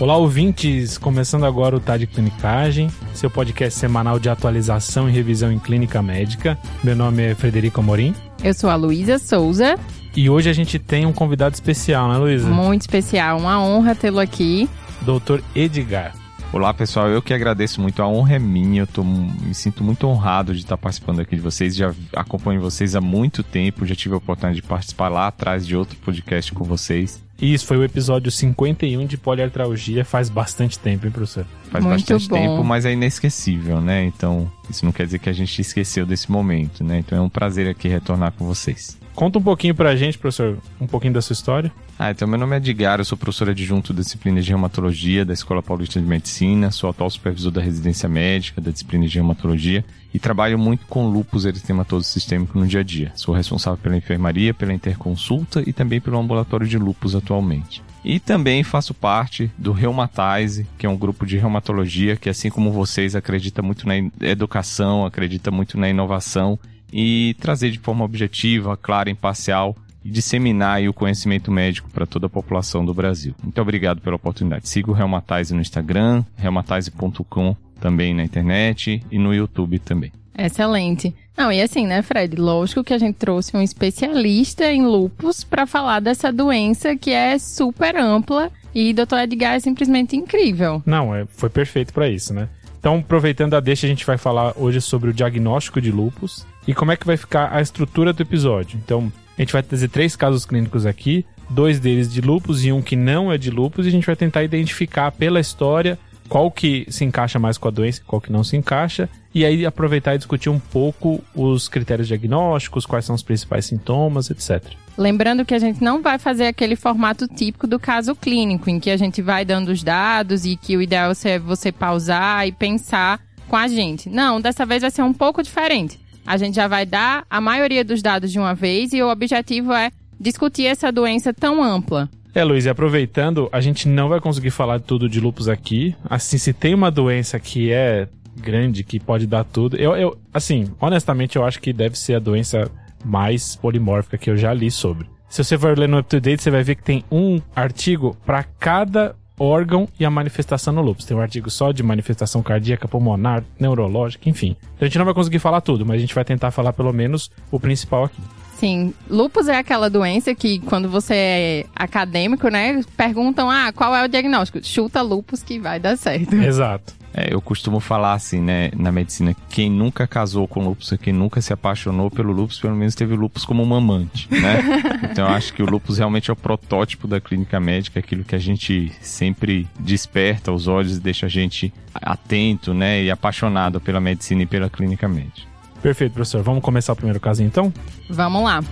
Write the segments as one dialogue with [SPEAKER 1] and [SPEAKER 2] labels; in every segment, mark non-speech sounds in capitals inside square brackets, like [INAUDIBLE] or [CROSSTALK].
[SPEAKER 1] Olá, ouvintes! Começando agora o Tá de Clinicagem, seu podcast semanal de atualização e revisão em clínica médica. Meu nome é Frederico Amorim.
[SPEAKER 2] Eu sou a Luísa Souza.
[SPEAKER 1] E hoje a gente tem um convidado especial, né, Luísa?
[SPEAKER 2] Muito especial, uma honra tê-lo aqui.
[SPEAKER 1] Doutor Edgar.
[SPEAKER 3] Olá pessoal, eu que agradeço muito, a honra é minha, eu tô, me sinto muito honrado de estar participando aqui de vocês, já acompanho vocês há muito tempo, já tive a oportunidade de participar lá atrás de outro podcast com vocês.
[SPEAKER 1] Isso, foi o episódio 51 de poliartralgia, faz bastante tempo, hein, professor?
[SPEAKER 3] Faz
[SPEAKER 2] Muito
[SPEAKER 3] bastante
[SPEAKER 2] bom.
[SPEAKER 3] tempo, mas é inesquecível, né? Então, isso não quer dizer que a gente esqueceu desse momento, né? Então é um prazer aqui retornar com vocês.
[SPEAKER 1] Conta um pouquinho pra gente, professor, um pouquinho da sua história.
[SPEAKER 3] Ah, então meu nome é Edgar, eu sou professor adjunto da disciplina de reumatologia da Escola Paulista de Medicina, sou atual supervisor da residência médica da disciplina de reumatologia e trabalho muito com lúpus eritematoso sistêmico no dia a dia. Sou responsável pela enfermaria, pela interconsulta e também pelo ambulatório de lúpus atualmente. E também faço parte do Reumatize, que é um grupo de reumatologia que, assim como vocês, acredita muito na educação, acredita muito na inovação e trazer de forma objetiva, clara, imparcial e disseminar o conhecimento médico para toda a população do Brasil. Muito obrigado pela oportunidade. Siga o Reumatize no Instagram, reumatize.com também na internet e no YouTube também.
[SPEAKER 2] Excelente. Não, e assim, né, Fred? Lógico que a gente trouxe um especialista em lupus para falar dessa doença que é super ampla e Dr. Edgar é simplesmente incrível.
[SPEAKER 1] Não, é, foi perfeito pra isso, né? Então, aproveitando a deixa, a gente vai falar hoje sobre o diagnóstico de lupus e como é que vai ficar a estrutura do episódio. Então, a gente vai trazer três casos clínicos aqui, dois deles de lupus e um que não é de lupus, e a gente vai tentar identificar pela história qual que se encaixa mais com a doença qual que não se encaixa, e aí aproveitar e discutir um pouco os critérios diagnósticos, quais são os principais sintomas, etc.
[SPEAKER 2] Lembrando que a gente não vai fazer aquele formato típico do caso clínico, em que a gente vai dando os dados e que o ideal é você pausar e pensar com a gente. Não, dessa vez vai ser um pouco diferente. A gente já vai dar a maioria dos dados de uma vez e o objetivo é discutir essa doença tão ampla.
[SPEAKER 1] É, Luiz, e aproveitando, a gente não vai conseguir falar tudo de lupus aqui. Assim, se tem uma doença que é grande, que pode dar tudo, eu, eu assim, honestamente, eu acho que deve ser a doença mais polimórfica que eu já li sobre. Se você for ler no UpToDate, você vai ver que tem um artigo para cada órgão e a manifestação no lupus. Tem um artigo só de manifestação cardíaca, pulmonar, neurológica, enfim. Então a gente não vai conseguir falar tudo, mas a gente vai tentar falar pelo menos o principal aqui.
[SPEAKER 2] Sim, lupus é aquela doença que quando você é acadêmico, né, perguntam, ah, qual é o diagnóstico? Chuta lupus que vai dar certo. [LAUGHS]
[SPEAKER 1] Exato.
[SPEAKER 3] É, eu costumo falar assim, né, na medicina, quem nunca casou com lúpus, quem nunca se apaixonou pelo lúpus, pelo menos teve o lúpus como uma amante, né? [LAUGHS] então eu acho que o lúpus realmente é o protótipo da clínica médica, aquilo que a gente sempre desperta os olhos e deixa a gente atento, né, e apaixonado pela medicina e pela clínica médica.
[SPEAKER 1] Perfeito, professor. Vamos começar o primeiro caso então?
[SPEAKER 2] Vamos lá.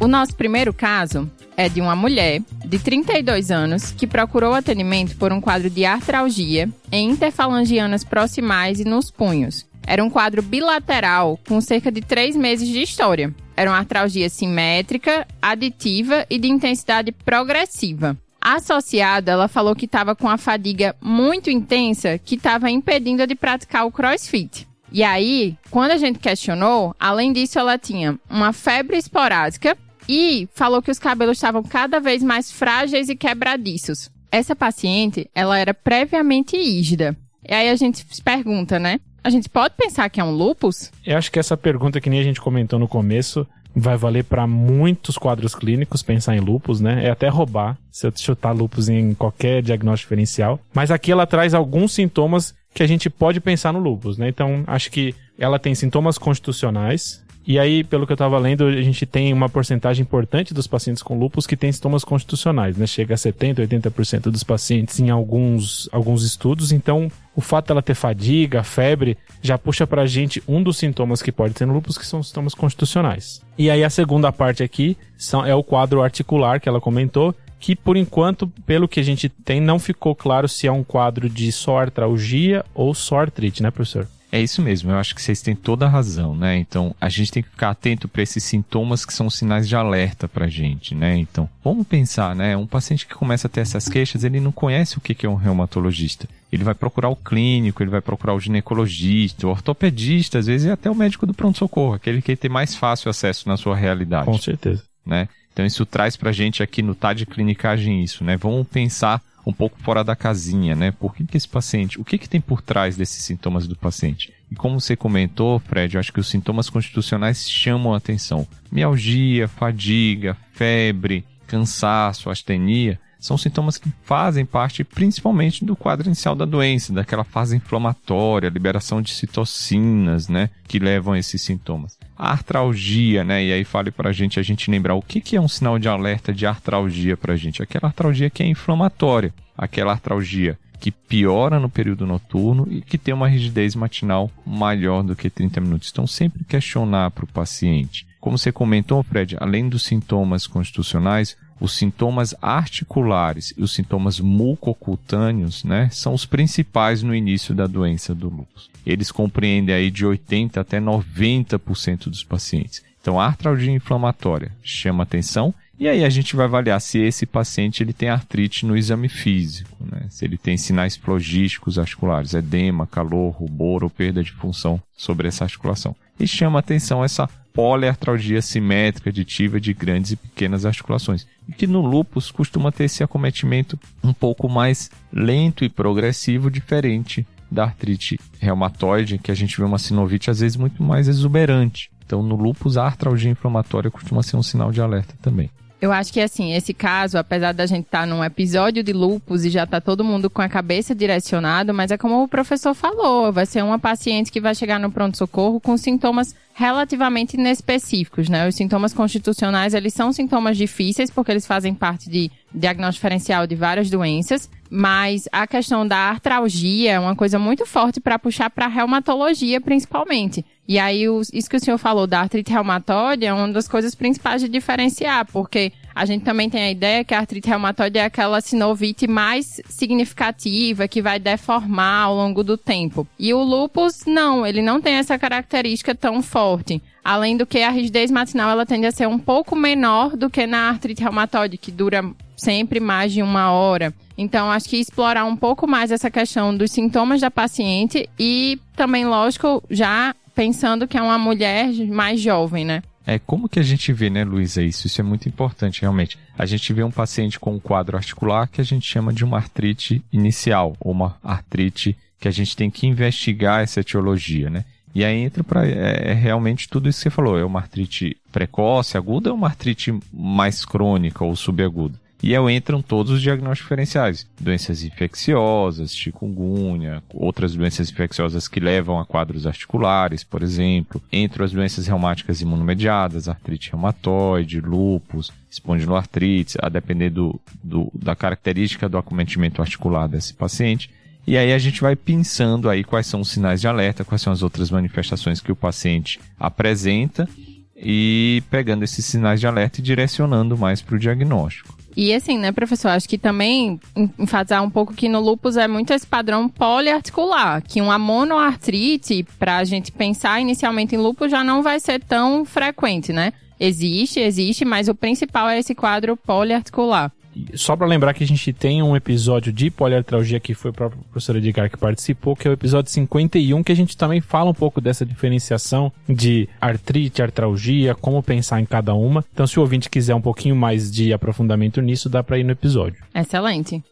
[SPEAKER 2] O nosso primeiro caso é de uma mulher de 32 anos que procurou atendimento por um quadro de artralgia em interfalangianas proximais e nos punhos. Era um quadro bilateral com cerca de 3 meses de história. Era uma artralgia simétrica, aditiva e de intensidade progressiva. Associada, ela falou que estava com a fadiga muito intensa que estava impedindo de praticar o crossfit. E aí, quando a gente questionou, além disso, ela tinha uma febre esporádica e falou que os cabelos estavam cada vez mais frágeis e quebradiços. Essa paciente, ela era previamente ígida. E aí a gente se pergunta, né? A gente pode pensar que é um lupus?
[SPEAKER 1] Eu acho que essa pergunta que nem a gente comentou no começo vai valer para muitos quadros clínicos pensar em lupus, né? É até roubar se eu chutar lupus em qualquer diagnóstico diferencial. Mas aqui ela traz alguns sintomas que a gente pode pensar no lupus, né? Então, acho que ela tem sintomas constitucionais. E aí, pelo que eu tava lendo, a gente tem uma porcentagem importante dos pacientes com lupus que tem sintomas constitucionais, né? Chega a 70, 80% dos pacientes em alguns, alguns estudos. Então, o fato dela ter fadiga, febre, já puxa pra gente um dos sintomas que pode ter no lupus, que são sintomas constitucionais. E aí, a segunda parte aqui são, é o quadro articular que ela comentou, que por enquanto, pelo que a gente tem, não ficou claro se é um quadro de só artralgia ou só artrite, né, professor?
[SPEAKER 3] É isso mesmo, eu acho que vocês têm toda a razão, né? Então, a gente tem que ficar atento para esses sintomas que são sinais de alerta pra gente, né? Então, vamos pensar, né? Um paciente que começa a ter essas queixas, ele não conhece o que é um reumatologista. Ele vai procurar o clínico, ele vai procurar o ginecologista, o ortopedista, às vezes e até o médico do pronto-socorro, aquele que tem mais fácil acesso na sua realidade.
[SPEAKER 1] Com certeza.
[SPEAKER 3] Né? Então, isso traz pra gente aqui no TAD Clinicagem isso, né? Vamos pensar um pouco fora da casinha, né? Por que, que esse paciente, o que, que tem por trás desses sintomas do paciente? E como você comentou, Fred, eu acho que os sintomas constitucionais chamam a atenção. Mialgia, fadiga, febre, cansaço, astenia, são sintomas que fazem parte principalmente do quadro inicial da doença, daquela fase inflamatória, liberação de citocinas, né, que levam a esses sintomas. A artralgia, né, e aí fale pra gente a gente lembrar o que, que é um sinal de alerta de artralgia pra gente. Aquela artralgia que é inflamatória, aquela artralgia que piora no período noturno e que tem uma rigidez matinal maior do que 30 minutos. Então, sempre questionar para o paciente. Como você comentou, Fred, além dos sintomas constitucionais, os sintomas articulares e os sintomas mucocutâneos, né, são os principais no início da doença do lúpus. Eles compreendem aí de 80 até 90% dos pacientes. Então, a artralgia inflamatória chama atenção e aí a gente vai avaliar se esse paciente ele tem artrite no exame físico, né? se ele tem sinais flogísticos articulares, edema, calor, rubor ou perda de função sobre essa articulação. E chama atenção essa poliartralgia simétrica aditiva de grandes e pequenas articulações, e que no lúpus costuma ter esse acometimento um pouco mais lento e progressivo, diferente da artrite reumatoide, que a gente vê uma sinovite às vezes muito mais exuberante. Então, no lúpus, a artralgia inflamatória costuma ser um sinal de alerta também.
[SPEAKER 2] Eu acho que assim, esse caso, apesar da gente estar tá num episódio de lupus e já tá todo mundo com a cabeça direcionado, mas é como o professor falou, vai ser uma paciente que vai chegar no pronto socorro com sintomas relativamente inespecíficos, né? Os sintomas constitucionais, eles são sintomas difíceis porque eles fazem parte de diagnóstico diferencial de várias doenças, mas a questão da artralgia é uma coisa muito forte para puxar para a reumatologia, principalmente. E aí, isso que o senhor falou da artrite reumatoide é uma das coisas principais de diferenciar, porque a gente também tem a ideia que a artrite reumatoide é aquela sinovite mais significativa, que vai deformar ao longo do tempo. E o lúpus, não, ele não tem essa característica tão forte. Além do que a rigidez matinal ela tende a ser um pouco menor do que na artrite reumatoide, que dura sempre mais de uma hora. Então, acho que explorar um pouco mais essa questão dos sintomas da paciente e também, lógico, já pensando que é uma mulher mais jovem, né?
[SPEAKER 3] É, como que a gente vê, né, Luísa, isso? Isso é muito importante, realmente. A gente vê um paciente com um quadro articular que a gente chama de uma artrite inicial, ou uma artrite que a gente tem que investigar essa etiologia, né? E aí entra para é, é, realmente tudo isso que você falou. É uma artrite precoce, aguda ou uma artrite mais crônica ou subaguda? E aí entram todos os diagnósticos diferenciais. Doenças infecciosas, chikungunya, outras doenças infecciosas que levam a quadros articulares, por exemplo. Entram as doenças reumáticas imunomediadas, artrite reumatoide, lúpus, espondiloartrite, a depender do, do, da característica do acometimento articular desse paciente. E aí a gente vai pensando aí quais são os sinais de alerta, quais são as outras manifestações que o paciente apresenta e pegando esses sinais de alerta e direcionando mais para o diagnóstico.
[SPEAKER 2] E assim, né, professor, acho que também enfatizar um pouco que no lúpus é muito esse padrão poliarticular, que uma monoartrite, para a gente pensar inicialmente em lúpus, já não vai ser tão frequente, né? Existe, existe, mas o principal é esse quadro poliarticular.
[SPEAKER 1] Só para lembrar que a gente tem um episódio de poliartralgia que foi a própria professora Edgar que participou, que é o episódio 51, que a gente também fala um pouco dessa diferenciação de artrite, artralgia, como pensar em cada uma. Então, se o ouvinte quiser um pouquinho mais de aprofundamento nisso, dá para ir no episódio.
[SPEAKER 2] Excelente.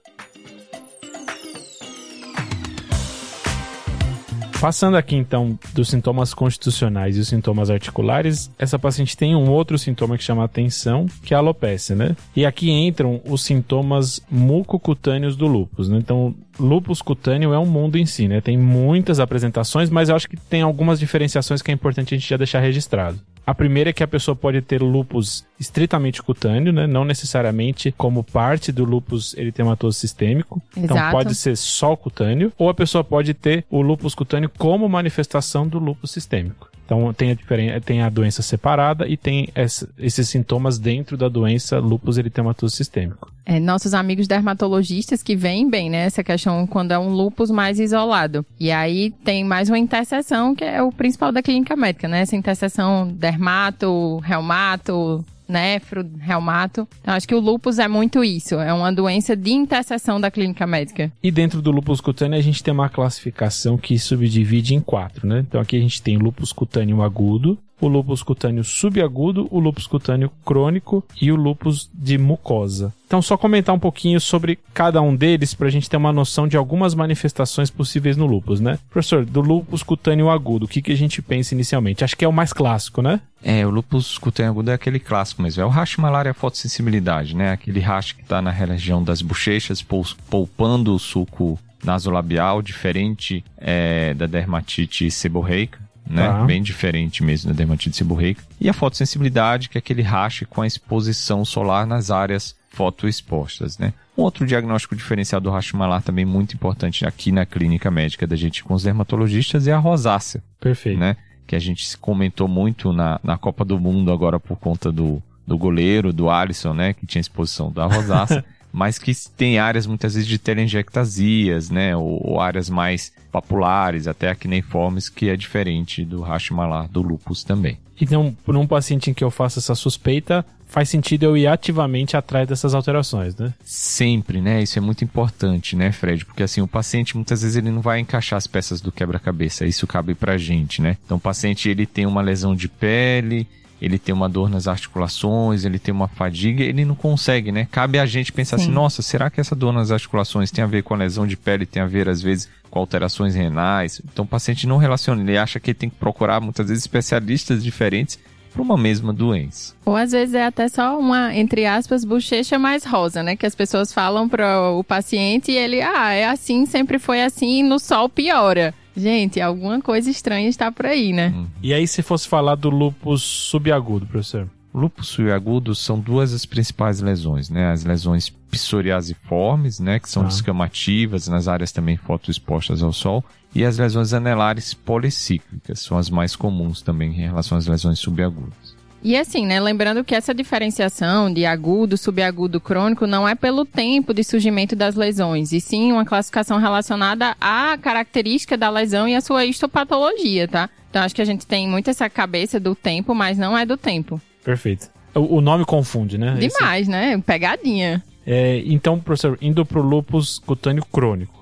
[SPEAKER 1] Passando aqui então dos sintomas constitucionais e os sintomas articulares, essa paciente tem um outro sintoma que chama atenção, que é a alopecia, né? E aqui entram os sintomas mucocutâneos do lúpus, né? Então, lúpus cutâneo é um mundo em si, né? Tem muitas apresentações, mas eu acho que tem algumas diferenciações que é importante a gente já deixar registrado. A primeira é que a pessoa pode ter lupus estritamente cutâneo, né? Não necessariamente como parte do lupus eritematoso sistêmico. Então, Exato. Então pode ser só cutâneo. Ou a pessoa pode ter o lupus cutâneo como manifestação do lupus sistêmico. Então tem a, tem a doença separada e tem essa, esses sintomas dentro da doença lúpus eritematoso sistêmico.
[SPEAKER 2] É, nossos amigos dermatologistas que veem bem, né, essa questão quando é um lúpus mais isolado. E aí tem mais uma interseção que é o principal da clínica médica, né? Essa interseção dermato, reumato, nefro, reumato. Então, acho que o lúpus é muito isso. É uma doença de interseção da clínica médica.
[SPEAKER 1] E dentro do lúpus cutâneo, a gente tem uma classificação que subdivide em quatro, né? Então, aqui a gente tem lúpus cutâneo agudo, o lúpus cutâneo subagudo, o lúpus cutâneo crônico e o lúpus de mucosa. Então, só comentar um pouquinho sobre cada um deles para a gente ter uma noção de algumas manifestações possíveis no lúpus, né? Professor, do lúpus cutâneo agudo, o que, que a gente pensa inicialmente? Acho que é o mais clássico, né?
[SPEAKER 3] É, o lúpus cutâneo agudo é aquele clássico mesmo. É o rash malária fotossensibilidade, né? Aquele rash que está na região das bochechas, poupando o suco nasolabial, diferente é, da dermatite seborreica né? Tá. Bem diferente mesmo da dermatite seborreica. E a fotossensibilidade, que é aquele rache com a exposição solar nas áreas fotoexpostas, né? Um outro diagnóstico diferencial do racho malar também muito importante aqui na clínica médica da gente com os dermatologistas é a rosácea.
[SPEAKER 1] Perfeito.
[SPEAKER 3] Né? Que a gente comentou muito na, na Copa do Mundo agora por conta do, do goleiro, do Alisson, né? Que tinha exposição da rosácea. [LAUGHS] mas que tem áreas muitas vezes de telangiectasias, né, ou, ou, áreas mais populares, até acneiformes, que é diferente do malar do lúpus também.
[SPEAKER 1] Então, por um paciente em que eu faço essa suspeita, faz sentido eu ir ativamente atrás dessas alterações, né?
[SPEAKER 3] Sempre, né? Isso é muito importante, né, Fred? Porque assim, o paciente muitas vezes ele não vai encaixar as peças do quebra-cabeça. Isso cabe pra gente, né? Então, o paciente ele tem uma lesão de pele, ele tem uma dor nas articulações, ele tem uma fadiga, ele não consegue, né? Cabe a gente pensar assim, Sim. assim, nossa, será que essa dor nas articulações tem a ver com a lesão de pele, tem a ver às vezes com alterações renais? Então o paciente não relaciona, ele acha que ele tem que procurar muitas vezes especialistas diferentes para uma mesma doença.
[SPEAKER 2] Ou às vezes é até só uma, entre aspas, bochecha mais rosa, né? Que as pessoas falam para o paciente e ele, ah, é assim, sempre foi assim, e no sol piora. Gente, alguma coisa estranha está por aí, né? Uhum.
[SPEAKER 1] E aí, se fosse falar do lúpus subagudo, professor?
[SPEAKER 3] Lúpus subagudo são duas as principais lesões, né? As lesões psoriasiformes, né? Que são ah. descamativas nas áreas também fotoexpostas ao sol. E as lesões anelares policíclicas, são as mais comuns também em relação às lesões subagudas.
[SPEAKER 2] E assim, né, lembrando que essa diferenciação de agudo, subagudo, crônico não é pelo tempo de surgimento das lesões, e sim uma classificação relacionada à característica da lesão e à sua histopatologia, tá? Então acho que a gente tem muito essa cabeça do tempo, mas não é do tempo.
[SPEAKER 1] Perfeito. O, nome confunde, né?
[SPEAKER 2] Demais, Esse... né? Pegadinha.
[SPEAKER 1] É, então, professor, indo pro lúpus cutâneo crônico.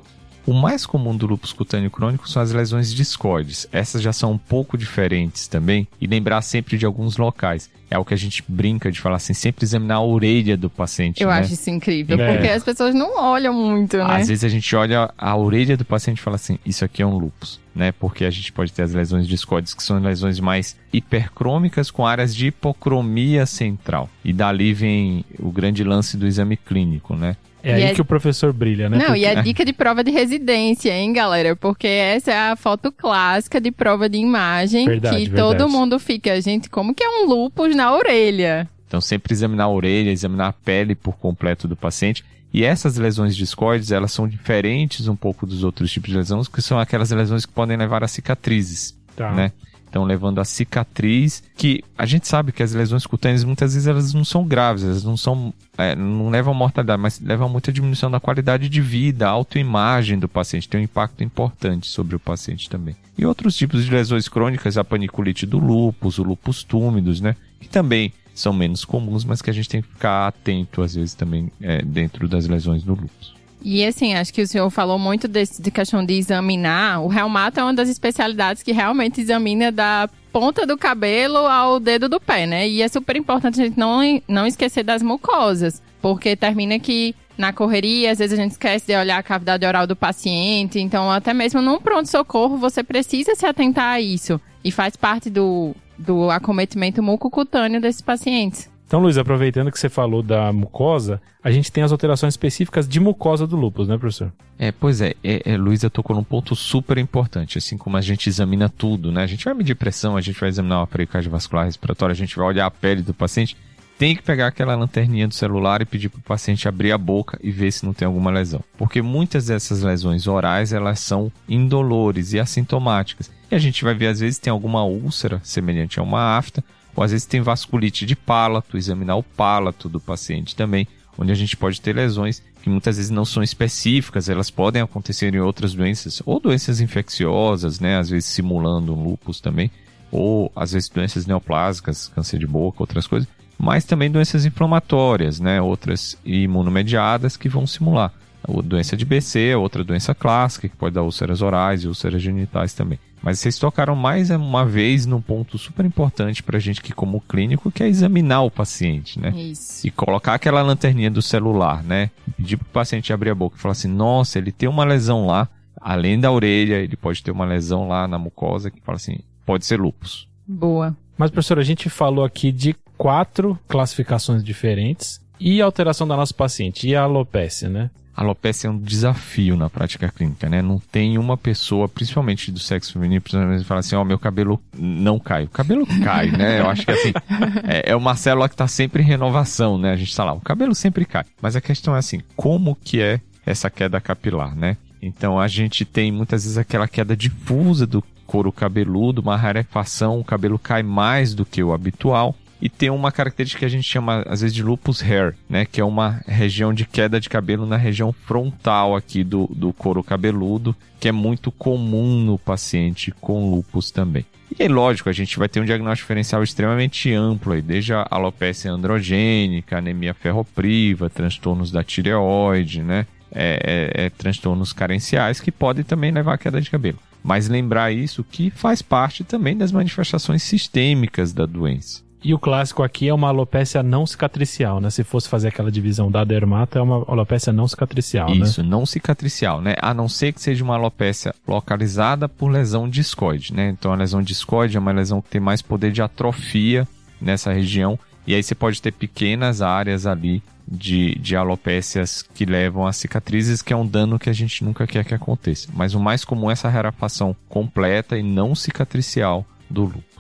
[SPEAKER 3] O mais comum do lúpus cutâneo crônico são as lesões discoides. Essas já são um pouco diferentes também e lembrar sempre de alguns locais. É o que a gente brinca de falar assim, sempre examinar a orelha do paciente.
[SPEAKER 2] Eu
[SPEAKER 3] né?
[SPEAKER 2] acho isso incrível, é. porque as pessoas não olham muito, né?
[SPEAKER 3] Às vezes a gente olha a orelha do paciente e fala assim, isso aqui é um lúpus, né? Porque a gente pode ter as lesões discoides que são lesões mais hipercrômicas com áreas de hipocromia central. E dali vem o grande lance do exame clínico, né?
[SPEAKER 1] É e aí é... que o professor brilha, né?
[SPEAKER 2] Não,
[SPEAKER 1] Porque...
[SPEAKER 2] e é dica de prova de residência, hein, galera? Porque essa é a foto clássica de prova de imagem verdade, que verdade. todo mundo fica, gente, como que é um lupus na orelha?
[SPEAKER 3] Então, sempre examinar a orelha, examinar a pele por completo do paciente. E essas lesões discoides, elas são diferentes um pouco dos outros tipos de lesões, que são aquelas lesões que podem levar a cicatrizes, tá. né? Estão levando a cicatriz, que a gente sabe que as lesões cutâneas muitas vezes elas não são graves, elas não são, é, não levam mortalidade, mas levam muita diminuição da qualidade de vida, a autoimagem do paciente, tem um impacto importante sobre o paciente também. E outros tipos de lesões crônicas, a paniculite do lúpus, o lúpus túmidos, né, que também são menos comuns, mas que a gente tem que ficar atento às vezes também é, dentro das lesões do lúpus.
[SPEAKER 2] E assim, acho que o senhor falou muito desse, de questão de examinar. O reumato é uma das especialidades que realmente examina da ponta do cabelo ao dedo do pé, né? E é super importante a gente não, não esquecer das mucosas, porque termina que na correria, às vezes a gente esquece de olhar a cavidade oral do paciente, então até mesmo num pronto-socorro você precisa se atentar a isso. E faz parte do, do acometimento mucocutâneo desses pacientes.
[SPEAKER 1] Então, Luiz, aproveitando que você falou da mucosa, a gente tem as alterações específicas de mucosa do lúpus, né, professor?
[SPEAKER 3] É, pois é, é, é Luísa tocou num ponto super importante, assim como a gente examina tudo, né? A gente vai medir pressão, a gente vai examinar o aparelho cardiovascular respiratório, a gente vai olhar a pele do paciente, tem que pegar aquela lanterninha do celular e pedir para o paciente abrir a boca e ver se não tem alguma lesão. Porque muitas dessas lesões orais, elas são indolores e assintomáticas. E a gente vai ver, às vezes, tem alguma úlcera semelhante a uma afta, ou às vezes tem vasculite de palato, examinar o palato do paciente também, onde a gente pode ter lesões que muitas vezes não são específicas, elas podem acontecer em outras doenças, ou doenças infecciosas, né, às vezes simulando um lúpus também, ou às vezes doenças neoplásicas, câncer de boca, outras coisas, mas também doenças inflamatórias, né? Outras imunomediadas que vão simular. A doença de BC, outra doença clássica, que pode dar úlceras orais e úlceras genitais também. Mas vocês tocaram mais uma vez num ponto super importante pra gente que como clínico, que é examinar o paciente, né?
[SPEAKER 2] Isso.
[SPEAKER 3] E colocar aquela lanterninha do celular, né? Pedir pro paciente abrir a boca e falar assim, nossa, ele tem uma lesão lá, além da orelha, ele pode ter uma lesão lá na mucosa, que fala assim, pode ser lupus.
[SPEAKER 2] Boa.
[SPEAKER 1] Mas, professor, a gente falou aqui de quatro classificações diferentes e alteração da nossa paciente, e a alopécia, né?
[SPEAKER 3] A alopecia é um desafio na prática clínica, né? Não tem uma pessoa, principalmente do sexo feminino, que fala assim, ó, oh, meu cabelo não cai. O cabelo cai, né? Eu acho que assim, [LAUGHS] é, é uma célula que está sempre em renovação, né? A gente está lá, o cabelo sempre cai. Mas a questão é assim, como que é essa queda capilar, né? Então a gente tem muitas vezes aquela queda difusa do couro cabeludo, uma rarefação, o cabelo cai mais do que o habitual e tem uma característica que a gente chama às vezes de lupus hair, né, que é uma região de queda de cabelo na região frontal aqui do, do couro cabeludo, que é muito comum no paciente com lupus também. E é lógico, a gente vai ter um diagnóstico diferencial extremamente amplo aí, desde a alopecia androgênica, anemia ferropriva, transtornos da tireoide, né, é, é, é, transtornos carenciais que podem também levar à queda de cabelo. Mas lembrar isso que faz parte também das manifestações sistêmicas da doença.
[SPEAKER 1] E o clássico aqui é uma alopecia não cicatricial, né? Se fosse fazer aquela divisão da dermata, é uma alopecia não cicatricial,
[SPEAKER 3] né? Isso, não cicatricial, né? A não ser que seja uma alopecia localizada por lesão discoide, né? Então a lesão discoide é uma lesão que tem mais poder de atrofia nessa região. E aí você pode ter pequenas áreas ali de, de alopécias que levam a cicatrizes, que é um dano que a gente nunca quer que aconteça. Mas o mais comum é essa rarefação completa e não cicatricial do lúpus.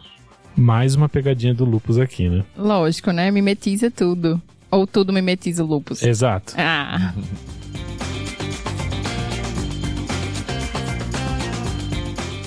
[SPEAKER 1] Mais uma pegadinha do lúpus aqui, né?
[SPEAKER 2] Lógico, né? Mimetiza tudo. Ou tudo mimetiza o lúpus.
[SPEAKER 1] Exato.
[SPEAKER 2] Ah.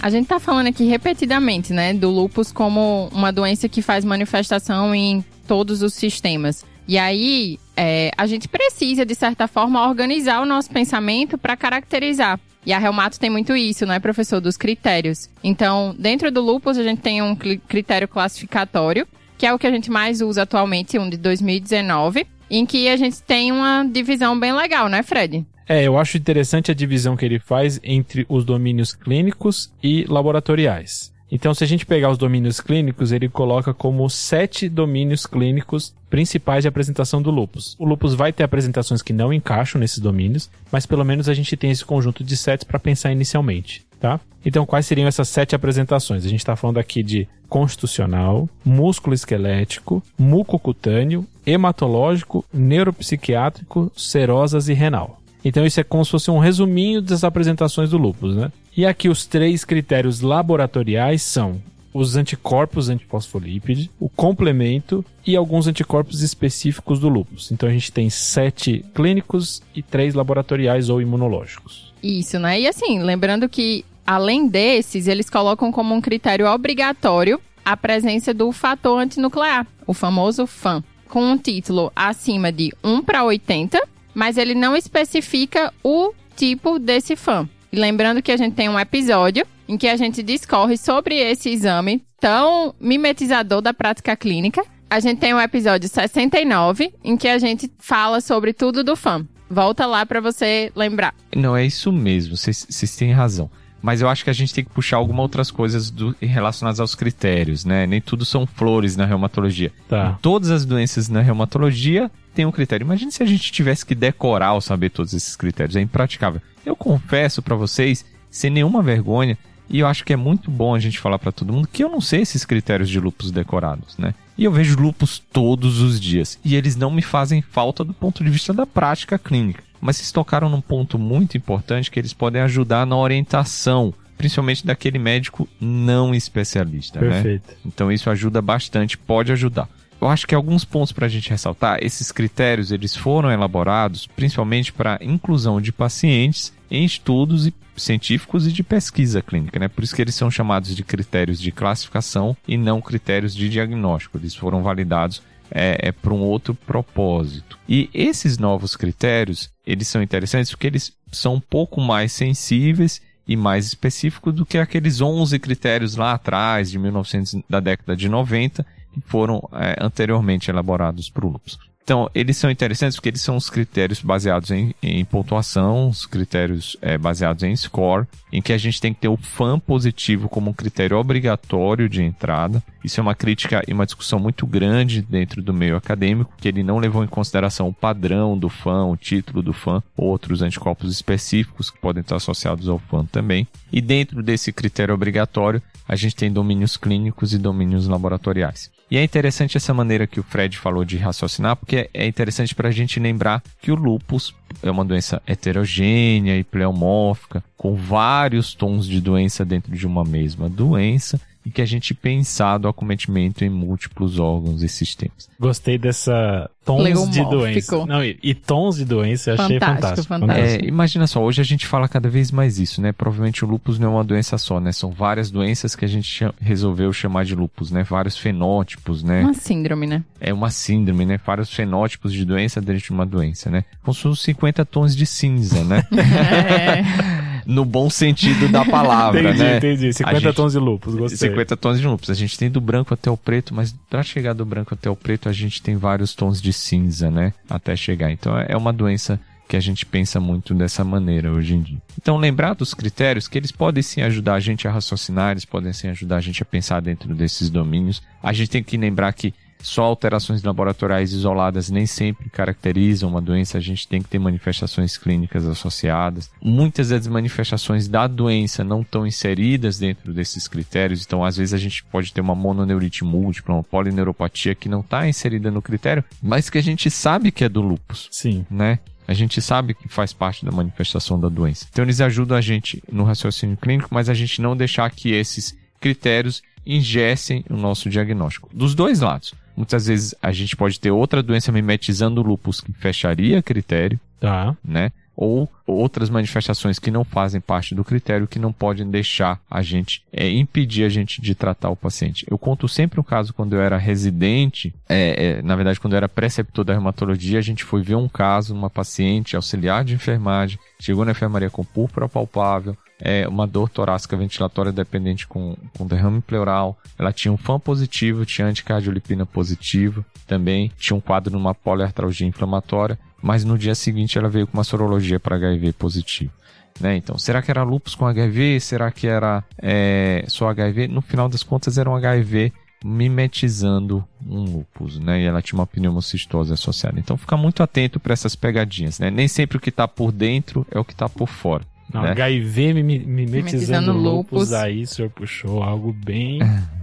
[SPEAKER 2] A gente tá falando aqui repetidamente, né, do lúpus como uma doença que faz manifestação em todos os sistemas. E aí, é, a gente precisa, de certa forma, organizar o nosso pensamento para caracterizar. E a Reumato tem muito isso, não é, professor? Dos critérios. Então, dentro do lupus, a gente tem um critério classificatório, que é o que a gente mais usa atualmente, um de 2019, em que a gente tem uma divisão bem legal, né, Fred?
[SPEAKER 1] É, eu acho interessante a divisão que ele faz entre os domínios clínicos e laboratoriais. Então, se a gente pegar os domínios clínicos, ele coloca como sete domínios clínicos principais de apresentação do lupus. O lupus vai ter apresentações que não encaixam nesses domínios, mas pelo menos a gente tem esse conjunto de sete para pensar inicialmente, tá? Então, quais seriam essas sete apresentações? A gente está falando aqui de constitucional, músculo esquelético, mucocutâneo, hematológico, neuropsiquiátrico, serosas e renal. Então, isso é como se fosse um resuminho das apresentações do lupus, né? E aqui os três critérios laboratoriais são os anticorpos antifosfolípide, o complemento e alguns anticorpos específicos do lúpus. Então a gente tem sete clínicos e três laboratoriais ou imunológicos.
[SPEAKER 2] Isso, né? E assim, lembrando que além desses, eles colocam como um critério obrigatório a presença do fator antinuclear, o famoso FAM, com um título acima de 1 para 80, mas ele não especifica o tipo desse FAM. E lembrando que a gente tem um episódio em que a gente discorre sobre esse exame tão mimetizador da prática clínica. A gente tem o um episódio 69, em que a gente fala sobre tudo do fã. Volta lá para você lembrar.
[SPEAKER 3] Não, é isso mesmo, vocês têm razão. Mas eu acho que a gente tem que puxar algumas outras coisas do, relacionadas aos critérios, né? Nem tudo são flores na reumatologia.
[SPEAKER 1] Tá.
[SPEAKER 3] Todas as doenças na reumatologia têm um critério. Imagine se a gente tivesse que decorar ou saber todos esses critérios. É impraticável. Eu confesso para vocês, sem nenhuma vergonha, e eu acho que é muito bom a gente falar para todo mundo que eu não sei esses critérios de lupus decorados, né? E eu vejo lupus todos os dias. E eles não me fazem falta do ponto de vista da prática clínica. Mas vocês tocaram num ponto muito importante que eles podem ajudar na orientação, principalmente daquele médico não especialista,
[SPEAKER 1] Perfeito.
[SPEAKER 3] né? Então isso ajuda bastante, pode ajudar. Eu acho que alguns pontos para a gente ressaltar, esses critérios eles foram elaborados principalmente para inclusão de pacientes em estudos científicos e de pesquisa clínica, né? Por isso que eles são chamados de critérios de classificação e não critérios de diagnóstico. Eles foram validados é, é para um outro propósito. E esses novos critérios, eles são interessantes porque eles são um pouco mais sensíveis e mais específicos do que aqueles 11 critérios lá atrás, de 1900, da década de 90, que foram é, anteriormente elaborados para o lúpus. Então, eles são interessantes porque eles são os critérios baseados em, em pontuação, os critérios é, baseados em score, em que a gente tem que ter o FAN positivo como um critério obrigatório de entrada. Isso é uma crítica e uma discussão muito grande dentro do meio acadêmico, que ele não levou em consideração o padrão do FAN, o título do FAN, outros anticorpos específicos que podem estar associados ao FAN também. E dentro desse critério obrigatório, a gente tem domínios clínicos e domínios laboratoriais. E é interessante essa maneira que o Fred falou de raciocinar, porque é interessante para a gente lembrar que o lupus é uma doença heterogênea e pleomórfica, com vários tons de doença dentro de uma mesma doença, e que a gente pensado o acometimento em múltiplos órgãos e sistemas.
[SPEAKER 1] Gostei dessa tons de doença. Não, e, e, tons de doença eu achei fantástico. fantástico. fantástico.
[SPEAKER 3] É, imagina só, hoje a gente fala cada vez mais isso, né? Provavelmente o lupus não é uma doença só, né? São várias doenças que a gente resolveu chamar de lupus, né? Vários fenótipos, né?
[SPEAKER 2] Uma síndrome, né?
[SPEAKER 3] É uma síndrome, né? Vários fenótipos de doença dentro de uma doença, né? Como se fossem 50 tons de cinza, né? [LAUGHS] [LAUGHS] é. No bom sentido da palavra,
[SPEAKER 1] entendi,
[SPEAKER 3] né?
[SPEAKER 1] Entendi, 50 gente, tons de lupus, gostei.
[SPEAKER 3] 50 tons de lupus. A gente tem do branco até o preto, mas para chegar do branco até o preto, a gente tem vários tons de cinza, né? Até chegar. Então é uma doença que a gente pensa muito dessa maneira hoje em dia. Então, lembrar dos critérios que eles podem sim ajudar a gente a raciocinar, eles podem sim ajudar a gente a pensar dentro desses domínios. A gente tem que lembrar que só alterações laboratoriais isoladas nem sempre caracterizam uma doença, a gente tem que ter manifestações clínicas associadas. Muitas das manifestações da doença não estão inseridas dentro desses critérios, então às vezes a gente pode ter uma mononeurite múltipla, uma polineuropatia que não está inserida no critério, mas que a gente sabe que é do lúpus.
[SPEAKER 1] Sim.
[SPEAKER 3] Né? A gente sabe que faz parte da manifestação da doença. Então eles ajudam a gente no raciocínio clínico, mas a gente não deixar que esses critérios ingessem o nosso diagnóstico. Dos dois lados. Muitas vezes a gente pode ter outra doença mimetizando o lupus que fecharia critério,
[SPEAKER 1] tá.
[SPEAKER 3] né? Ou outras manifestações que não fazem parte do critério que não podem deixar a gente, é, impedir a gente de tratar o paciente. Eu conto sempre um caso quando eu era residente, é, é, na verdade quando eu era preceptor da reumatologia, a gente foi ver um caso, uma paciente auxiliar de enfermagem, chegou na enfermaria com púrpura palpável, é, uma dor torácica ventilatória dependente com, com derrame pleural. Ela tinha um FAM positivo, tinha anticardiolipina positivo também, tinha um quadro numa poliartralgia inflamatória, mas no dia seguinte ela veio com uma sorologia para HIV positivo. Né? Então, será que era lupus com HIV? Será que era é, só HIV? No final das contas, era um HIV mimetizando um lupus, né? E ela tinha uma pneumocistose associada. Então, fica muito atento para essas pegadinhas, né? Nem sempre o que está por dentro é o que está por fora.
[SPEAKER 1] Não, né? HIV mimetizando lupus, aí o senhor puxou algo bem... [LAUGHS]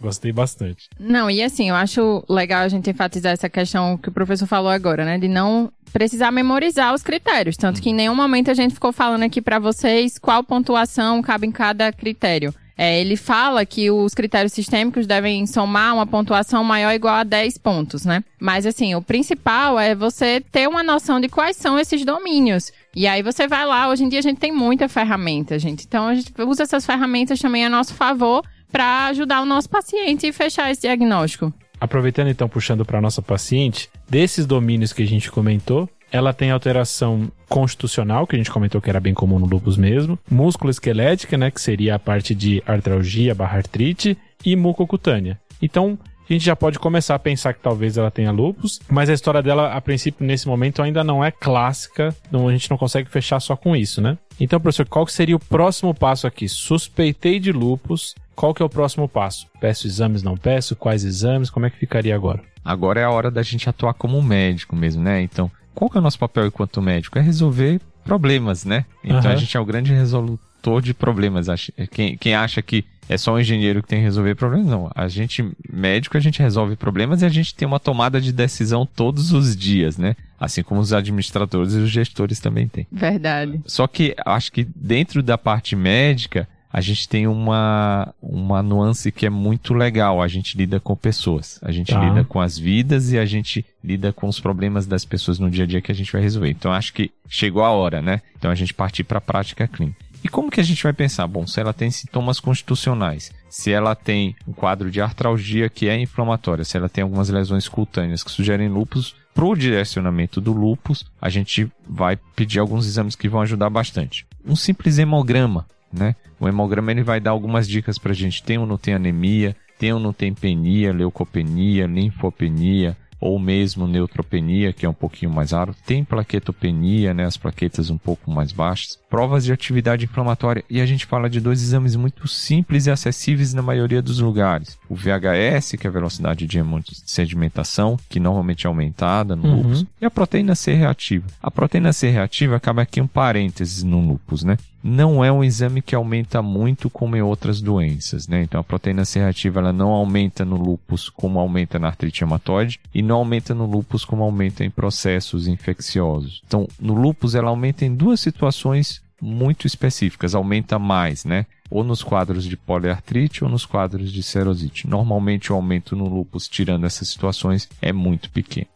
[SPEAKER 1] Gostei bastante.
[SPEAKER 2] Não, e assim, eu acho legal a gente enfatizar essa questão que o professor falou agora, né? De não precisar memorizar os critérios. Tanto que em nenhum momento a gente ficou falando aqui para vocês qual pontuação cabe em cada critério. É, ele fala que os critérios sistêmicos devem somar uma pontuação maior ou igual a 10 pontos, né? Mas assim, o principal é você ter uma noção de quais são esses domínios. E aí você vai lá, hoje em dia a gente tem muita ferramenta, gente. Então a gente usa essas ferramentas também a nosso favor para ajudar o nosso paciente e fechar esse diagnóstico.
[SPEAKER 1] Aproveitando então, puxando para nossa paciente, desses domínios que a gente comentou, ela tem alteração constitucional, que a gente comentou que era bem comum no lúpus mesmo, músculo esquelética, né, que seria a parte de artralgia barra artrite, e mucocutânea. Então, a gente já pode começar a pensar que talvez ela tenha lupus, mas a história dela, a princípio, nesse momento, ainda não é clássica, então a gente não consegue fechar só com isso, né? Então, professor, qual seria o próximo passo aqui? Suspeitei de lupus, qual que é o próximo passo? Peço exames, não peço? Quais exames? Como é que ficaria agora?
[SPEAKER 3] Agora é a hora da gente atuar como médico mesmo, né? Então, qual que é o nosso papel enquanto médico? É resolver problemas, né? Então uhum. a gente é o grande resolutor de problemas. Quem, quem acha que é só o engenheiro que tem que resolver problemas, não. A gente, médico, a gente resolve problemas e a gente tem uma tomada de decisão todos os dias, né? Assim como os administradores e os gestores também têm.
[SPEAKER 2] Verdade.
[SPEAKER 3] Só que acho que dentro da parte médica, a gente tem uma, uma nuance que é muito legal. A gente lida com pessoas, a gente
[SPEAKER 1] Tá.
[SPEAKER 3] lida com as vidas e a gente lida com os problemas das pessoas no dia a dia que a gente vai resolver. Então acho que chegou a hora, né? Então a gente partir para a prática clínica. E como que a gente vai pensar? Bom, se ela tem sintomas constitucionais, se ela tem um quadro de artralgia que é inflamatória, se ela tem algumas lesões cutâneas que sugerem lúpus, para o direcionamento do lúpus, a gente vai pedir alguns exames que vão ajudar bastante. Um simples hemograma, né? O hemograma ele vai dar algumas dicas para a gente. Tem ou não tem anemia, tem ou não tem penia, leucopenia, linfopenia, ou mesmo neutropenia, que é um pouquinho mais raro. Tem plaquetopenia, né, as plaquetas um pouco mais baixas. Provas de atividade inflamatória. E a gente fala de dois exames muito simples e acessíveis na maioria dos lugares. O VHS, que é a velocidade de sedimentação, que normalmente é aumentada no
[SPEAKER 1] Uhum.
[SPEAKER 3] lúpus. E a proteína C reativa. A proteína C reativa acaba aqui um parênteses no lúpus, né? Não é um exame que aumenta muito como em outras doenças, né? Então a proteína C reativa ela não aumenta no lúpus como aumenta na artrite reumatoide e não aumenta no lúpus como aumenta em processos infecciosos. Então, no lúpus ela aumenta em duas situações muito específicas, aumenta mais, né? Ou nos quadros de poliartrite ou nos quadros de serosite. Normalmente o aumento no lúpus, tirando essas situações, é muito pequeno.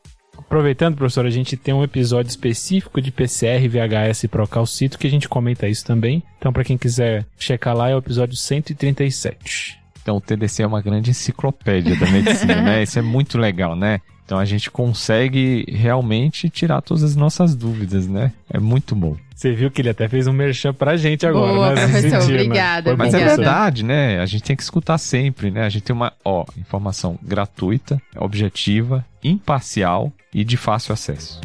[SPEAKER 1] Aproveitando, professor, a gente tem um episódio específico de PCR, VHS e Procalcito que a gente comenta isso também. Então, para quem quiser checar lá, é o episódio 137.
[SPEAKER 3] Então, o TDC é uma grande enciclopédia da medicina, né? [LAUGHS] Isso é muito legal, né? Então, a gente consegue realmente tirar todas as nossas dúvidas, né? É muito bom.
[SPEAKER 1] Você viu que ele até fez um merchan pra gente agora,
[SPEAKER 2] Boa,
[SPEAKER 1] né?
[SPEAKER 2] Professor,
[SPEAKER 1] sentiu, né?
[SPEAKER 2] obrigada,
[SPEAKER 1] bom,
[SPEAKER 3] Mas é
[SPEAKER 2] Obrigada.
[SPEAKER 3] verdade, né? A gente tem que escutar sempre, né? A gente tem uma, ó, informação gratuita, objetiva, imparcial e de fácil acesso.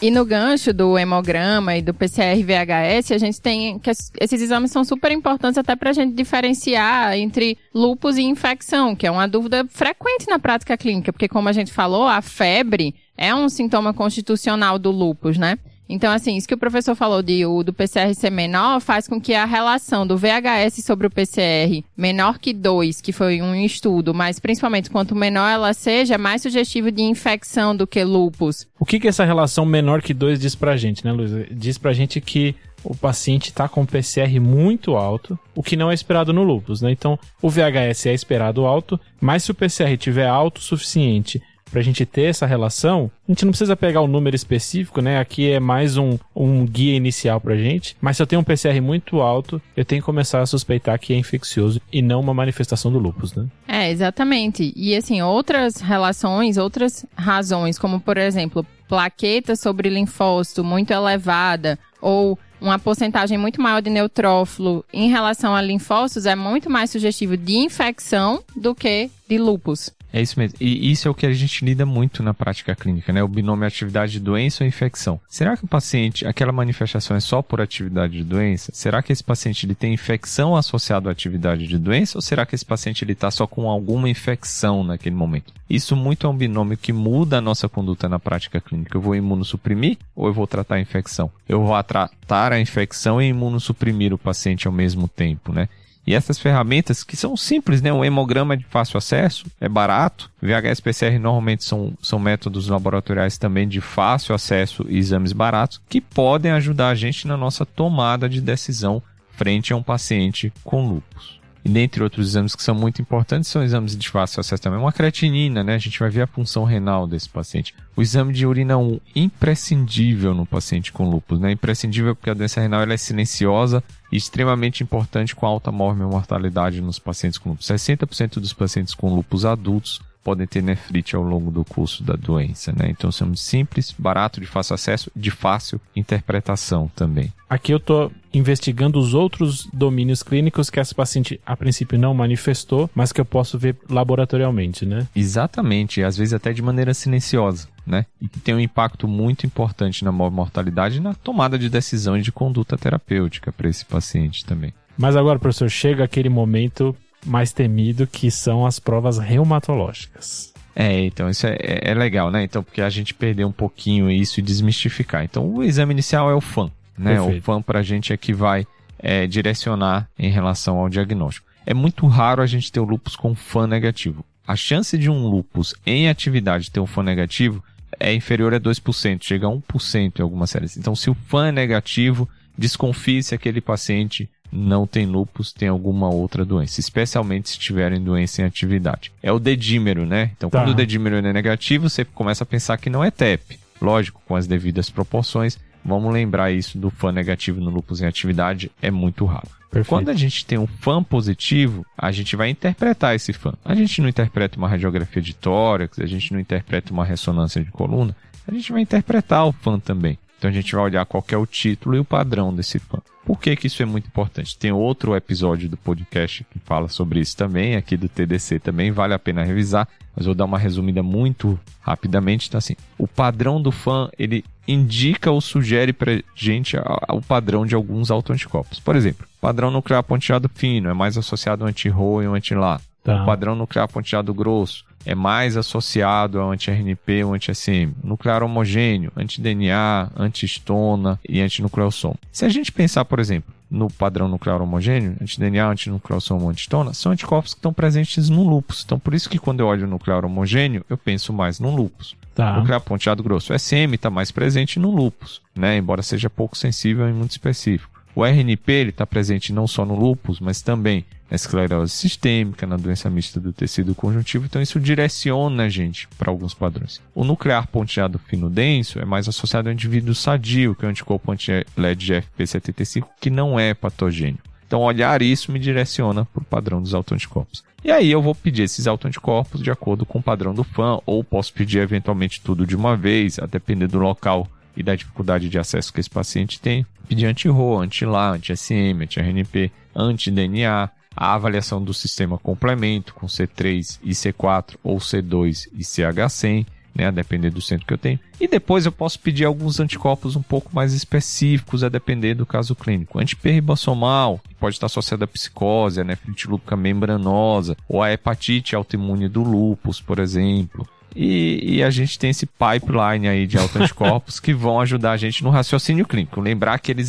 [SPEAKER 2] E no gancho do hemograma e do PCR VHS, a gente tem que es- esses exames são super importantes até para a gente diferenciar entre lúpus e infecção, que é uma dúvida frequente na prática clínica, porque como a gente falou, a febre é um sintoma constitucional do lúpus, né? Então, assim, isso que o professor falou de o do PCR ser menor faz com que a relação do VHS sobre o PCR menor que 2, que foi um estudo, mas principalmente quanto menor ela seja, é mais sugestivo de infecção do que lúpus.
[SPEAKER 1] O que, que essa relação menor que 2 diz pra gente, né, Luiz? Diz pra gente que o paciente tá com PCR muito alto, o que não é esperado no lúpus, né? Então, o VHS é esperado alto, mas se o PCR tiver alto o suficiente pra gente ter essa relação, a gente não precisa pegar o número específico, né? Aqui é mais um, um guia inicial pra gente, mas se eu tenho um PCR muito alto, eu tenho que começar a suspeitar que é infeccioso e não uma manifestação do lúpus, né?
[SPEAKER 2] É, exatamente. E assim, outras relações, outras razões, como por exemplo, plaqueta sobre linfócito muito elevada ou uma porcentagem muito maior de neutrófilo em relação a linfócitos é muito mais sugestivo de infecção do que de lúpus.
[SPEAKER 3] É isso mesmo. E isso é o que a gente lida muito na prática clínica, né? O binômio atividade de doença ou infecção. Será que o paciente, aquela manifestação é só por atividade de doença? Será que esse paciente ele tem infecção associada à atividade de doença? Ou será que esse paciente ele está só com alguma infecção naquele momento? Isso muito é um binômio que muda a nossa conduta na prática clínica. Eu vou imunossuprimir ou eu vou tratar a infecção? Eu vou tratar a infecção e imunossuprimir o paciente ao mesmo tempo, né? E essas ferramentas que são simples, né? O hemograma de fácil acesso, é barato. VHS PCR normalmente são, são métodos laboratoriais também de fácil acesso e exames baratos que podem ajudar a gente na nossa tomada de decisão frente a um paciente com lúpus. Dentre outros exames que são muito importantes, são exames de fácil acesso também. Uma creatinina, né? A gente vai ver a função renal desse paciente. O exame de urina 1, imprescindível no paciente com lúpus, né? Imprescindível porque a doença renal ela é silenciosa e extremamente importante com alta mortalidade nos pacientes com lúpus. 60% dos pacientes com lúpus adultos podem ter nefrite ao longo do curso da doença, né? Então, são simples, barato, de fácil acesso, de fácil interpretação também.
[SPEAKER 1] Aqui eu tô investigando os outros domínios clínicos que essa paciente a princípio não manifestou, mas que eu posso ver laboratorialmente, né?
[SPEAKER 3] Exatamente, às vezes até de maneira silenciosa, né? E que tem um impacto muito importante na mortalidade e na tomada de decisão e de conduta terapêutica para esse paciente também.
[SPEAKER 1] Mas agora, professor, chega aquele momento mais temido que são as provas reumatológicas.
[SPEAKER 3] É, então isso é, é legal, né? Então, porque a gente perdeu um pouquinho isso e desmistificar. Então, o exame inicial é o FAM, né?
[SPEAKER 1] Perfeito.
[SPEAKER 3] O FAM pra gente é que vai é, direcionar em relação ao diagnóstico. É muito raro a gente ter o lupus com FAM negativo. A chance de um lupus em atividade ter um FAM negativo é inferior a 2%, chega a 1% em algumas séries. Então, se o FAN é negativo, desconfie se aquele paciente não tem lupus, tem alguma outra doença, especialmente se tiverem doença em atividade. É o dedímero, né? Então, tá. quando o dedímero é negativo, você começa a pensar que não é TEP. Lógico, com as devidas proporções, vamos lembrar isso do fã negativo no lupus em atividade, é muito raro. Perfeito. Quando a gente tem um fã positivo, a gente vai interpretar esse fã. A gente não interpreta uma radiografia de tórax, a gente não interpreta uma ressonância de coluna, a gente vai interpretar o fã também. Então a gente vai olhar qual é o título e o padrão desse fã. Por que, que isso é muito importante? Tem outro episódio do podcast que fala sobre isso também, aqui do TDC também, vale a pena revisar, mas vou dar uma resumida muito rapidamente. Então, assim, o padrão do fã, ele indica ou sugere pra gente o padrão de alguns autoanticorpos. Por exemplo, padrão nuclear ponteado fino é mais associado ao anti-RO e ao anti-LA. Tá. O padrão nuclear ponteado grosso é mais associado ao anti-RNP ou anti-SM. Nuclear homogêneo, anti-DNA, anti-estona e antinucleosoma. Se a gente pensar, por exemplo, no padrão nuclear homogêneo, anti-DNA, antinucleosoma, anti-estona, são anticorpos que estão presentes no lúpus. Então, por isso que quando eu olho o nuclear homogêneo, eu penso mais no lúpus. Tá. O nuclear ponteado grosso, o SM, está mais presente no lúpus, né? embora seja pouco sensível e muito específico. O RNP está presente não só no lúpus, mas também na esclerose sistêmica, na doença mista do tecido conjuntivo, então isso direciona a gente para alguns padrões. O ponteado fino denso é mais associado ao indivíduo sadio, que é o anticorpo anti-LED GFP75, que não é patogênico. Então, olhar isso me direciona para o padrão dos autoanticorpos. E aí eu vou pedir esses autoanticorpos de acordo com o padrão do fã, ou posso pedir eventualmente tudo de uma vez, a depender do local e da dificuldade de acesso que esse paciente tem. Pedir anti-RO, anti-LA, anti-SM, anti-RNP, anti-DNA, a avaliação do sistema complemento com C3 e C4 ou C2 e CH100, né, a depender do centro que eu tenho. E depois eu posso pedir alguns anticorpos um pouco mais específicos, a depender do caso clínico. Antiperribassomal, que pode estar associado à psicose, a nefrite membranosa, ou a hepatite autoimune do lúpus, por exemplo. E, e, a gente tem esse pipeline aí de autoanticorpos [LAUGHS] que vão ajudar a gente no raciocínio clínico. Lembrar que eles,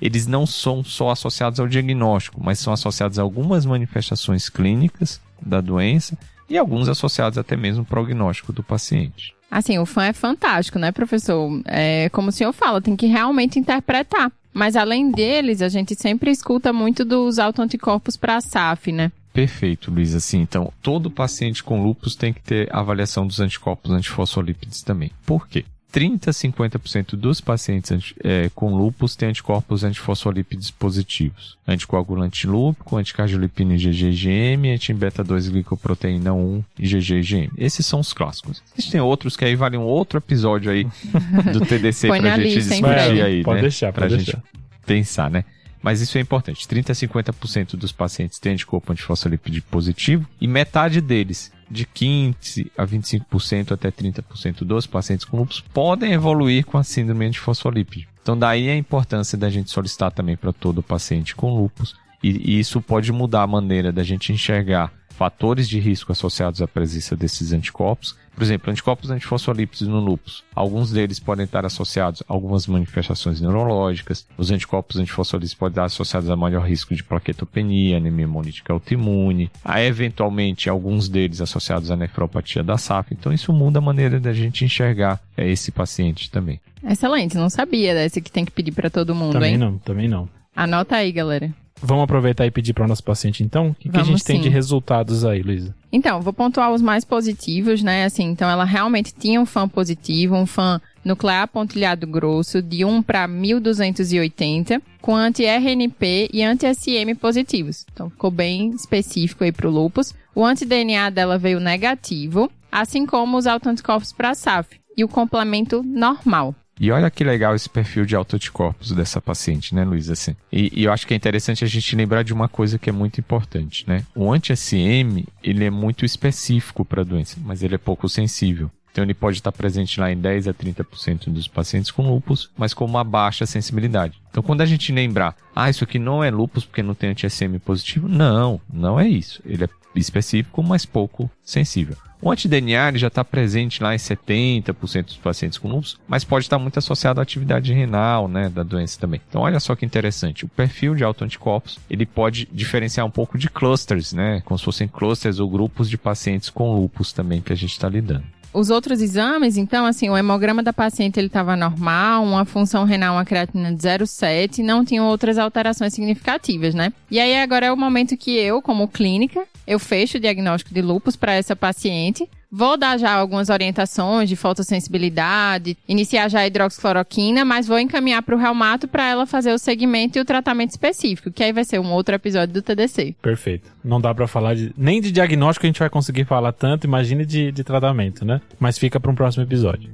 [SPEAKER 3] eles não são só associados ao diagnóstico, mas são associados a algumas manifestações clínicas da doença e alguns associados até mesmo ao prognóstico do paciente.
[SPEAKER 2] Assim, o fã é fantástico, né, professor? É, como o senhor fala, tem que realmente interpretar. Mas além deles, a gente sempre escuta muito dos autoanticorpos para a SAF, né?
[SPEAKER 3] Perfeito, Luiz. Assim, então, todo paciente com lúpus tem que ter avaliação dos anticorpos antifosfolípides também. Por quê? 30 a 50% dos pacientes é, com lúpus têm anticorpos antifosfolípides positivos. Anticoagulante lúpico, anticardiolipina IgG-IgM, anti-beta-2-glicoproteína 1 IgG-IgM. Esses são os clássicos. Existem outros que aí valem um outro episódio aí [LAUGHS] do TDC pra gente discutir aí,
[SPEAKER 1] Pode
[SPEAKER 3] né?
[SPEAKER 1] deixar, pode
[SPEAKER 3] pra
[SPEAKER 1] deixar.
[SPEAKER 3] gente pensar, né? Mas isso é importante. 30 a 50% dos pacientes têm anticorpo antifosfolípide positivo e metade deles, de 15 a 25% até 30% dos pacientes com lúpus, podem evoluir com a síndrome antifosfolípide. Então daí a importância da gente solicitar também para todo paciente com lúpus e, e isso pode mudar a maneira da gente enxergar fatores de risco associados à presença desses anticorpos. Por exemplo, anticorpos antifosfolípidos no lúpus. Alguns deles podem estar associados a algumas manifestações neurológicas. Os anticorpos antifosfolípidos podem estar associados a maior risco de plaquetopenia, anemia hemolítica autoimune. Há eventualmente alguns deles associados à nefropatia da SAF. Então isso muda a maneira da gente enxergar é, esse paciente também.
[SPEAKER 2] Excelente, não sabia desse que tem que pedir para todo mundo,
[SPEAKER 1] também
[SPEAKER 2] hein?
[SPEAKER 1] Também não, também não.
[SPEAKER 2] Anota aí, galera.
[SPEAKER 1] Vamos aproveitar e pedir para o nosso paciente, então? O que, que a gente sim. tem de resultados aí, Luísa?
[SPEAKER 2] Então, vou pontuar os mais positivos, né? Assim, então ela realmente tinha um fã positivo, um fã nuclear pontilhado grosso de 1 para 1280, com anti-RNP e anti-SM positivos. Então, ficou bem específico aí para o lupus. O anti-DNA dela veio negativo, assim como os autoanticorpos para SAF. E o complemento normal.
[SPEAKER 3] E olha que legal esse perfil de autoanticorpos dessa paciente, né, Luiz? Assim. E, e, eu acho que é interessante a gente lembrar de uma coisa que é muito importante, né? O anti-SM, ele é muito específico para a doença, mas ele é pouco sensível. Então ele pode estar presente lá em 10 a 30% dos pacientes com lupus, mas com uma baixa sensibilidade. Então quando a gente lembrar, ah, isso aqui não é lupus porque não tem anti-SM positivo, não, não é isso. Ele é específico, mas pouco sensível. O anti-DNA já está presente lá em 70% dos pacientes com lúpus, mas pode estar muito associado à atividade renal, né, da doença também. Então, olha só que interessante. O perfil de autoanticorpos, ele pode diferenciar um pouco de clusters, né, como se fossem clusters ou grupos de pacientes com lúpus também que a gente está lidando.
[SPEAKER 2] Os outros exames, então, assim, o hemograma da paciente ele estava normal, uma função renal, uma creatina de 0,7, não tinham outras alterações significativas, né? E aí agora é o momento que eu, como clínica, eu fecho o diagnóstico de lupus para essa paciente. Vou dar já algumas orientações de fotossensibilidade, iniciar já a hidroxicloroquina, mas vou encaminhar para o reumato para ela fazer o segmento e o tratamento específico, que aí vai ser um outro episódio do TDC.
[SPEAKER 1] Perfeito. Não dá para falar de. Nem de diagnóstico a gente vai conseguir falar tanto, imagine de, de tratamento, né? Mas fica para um próximo episódio.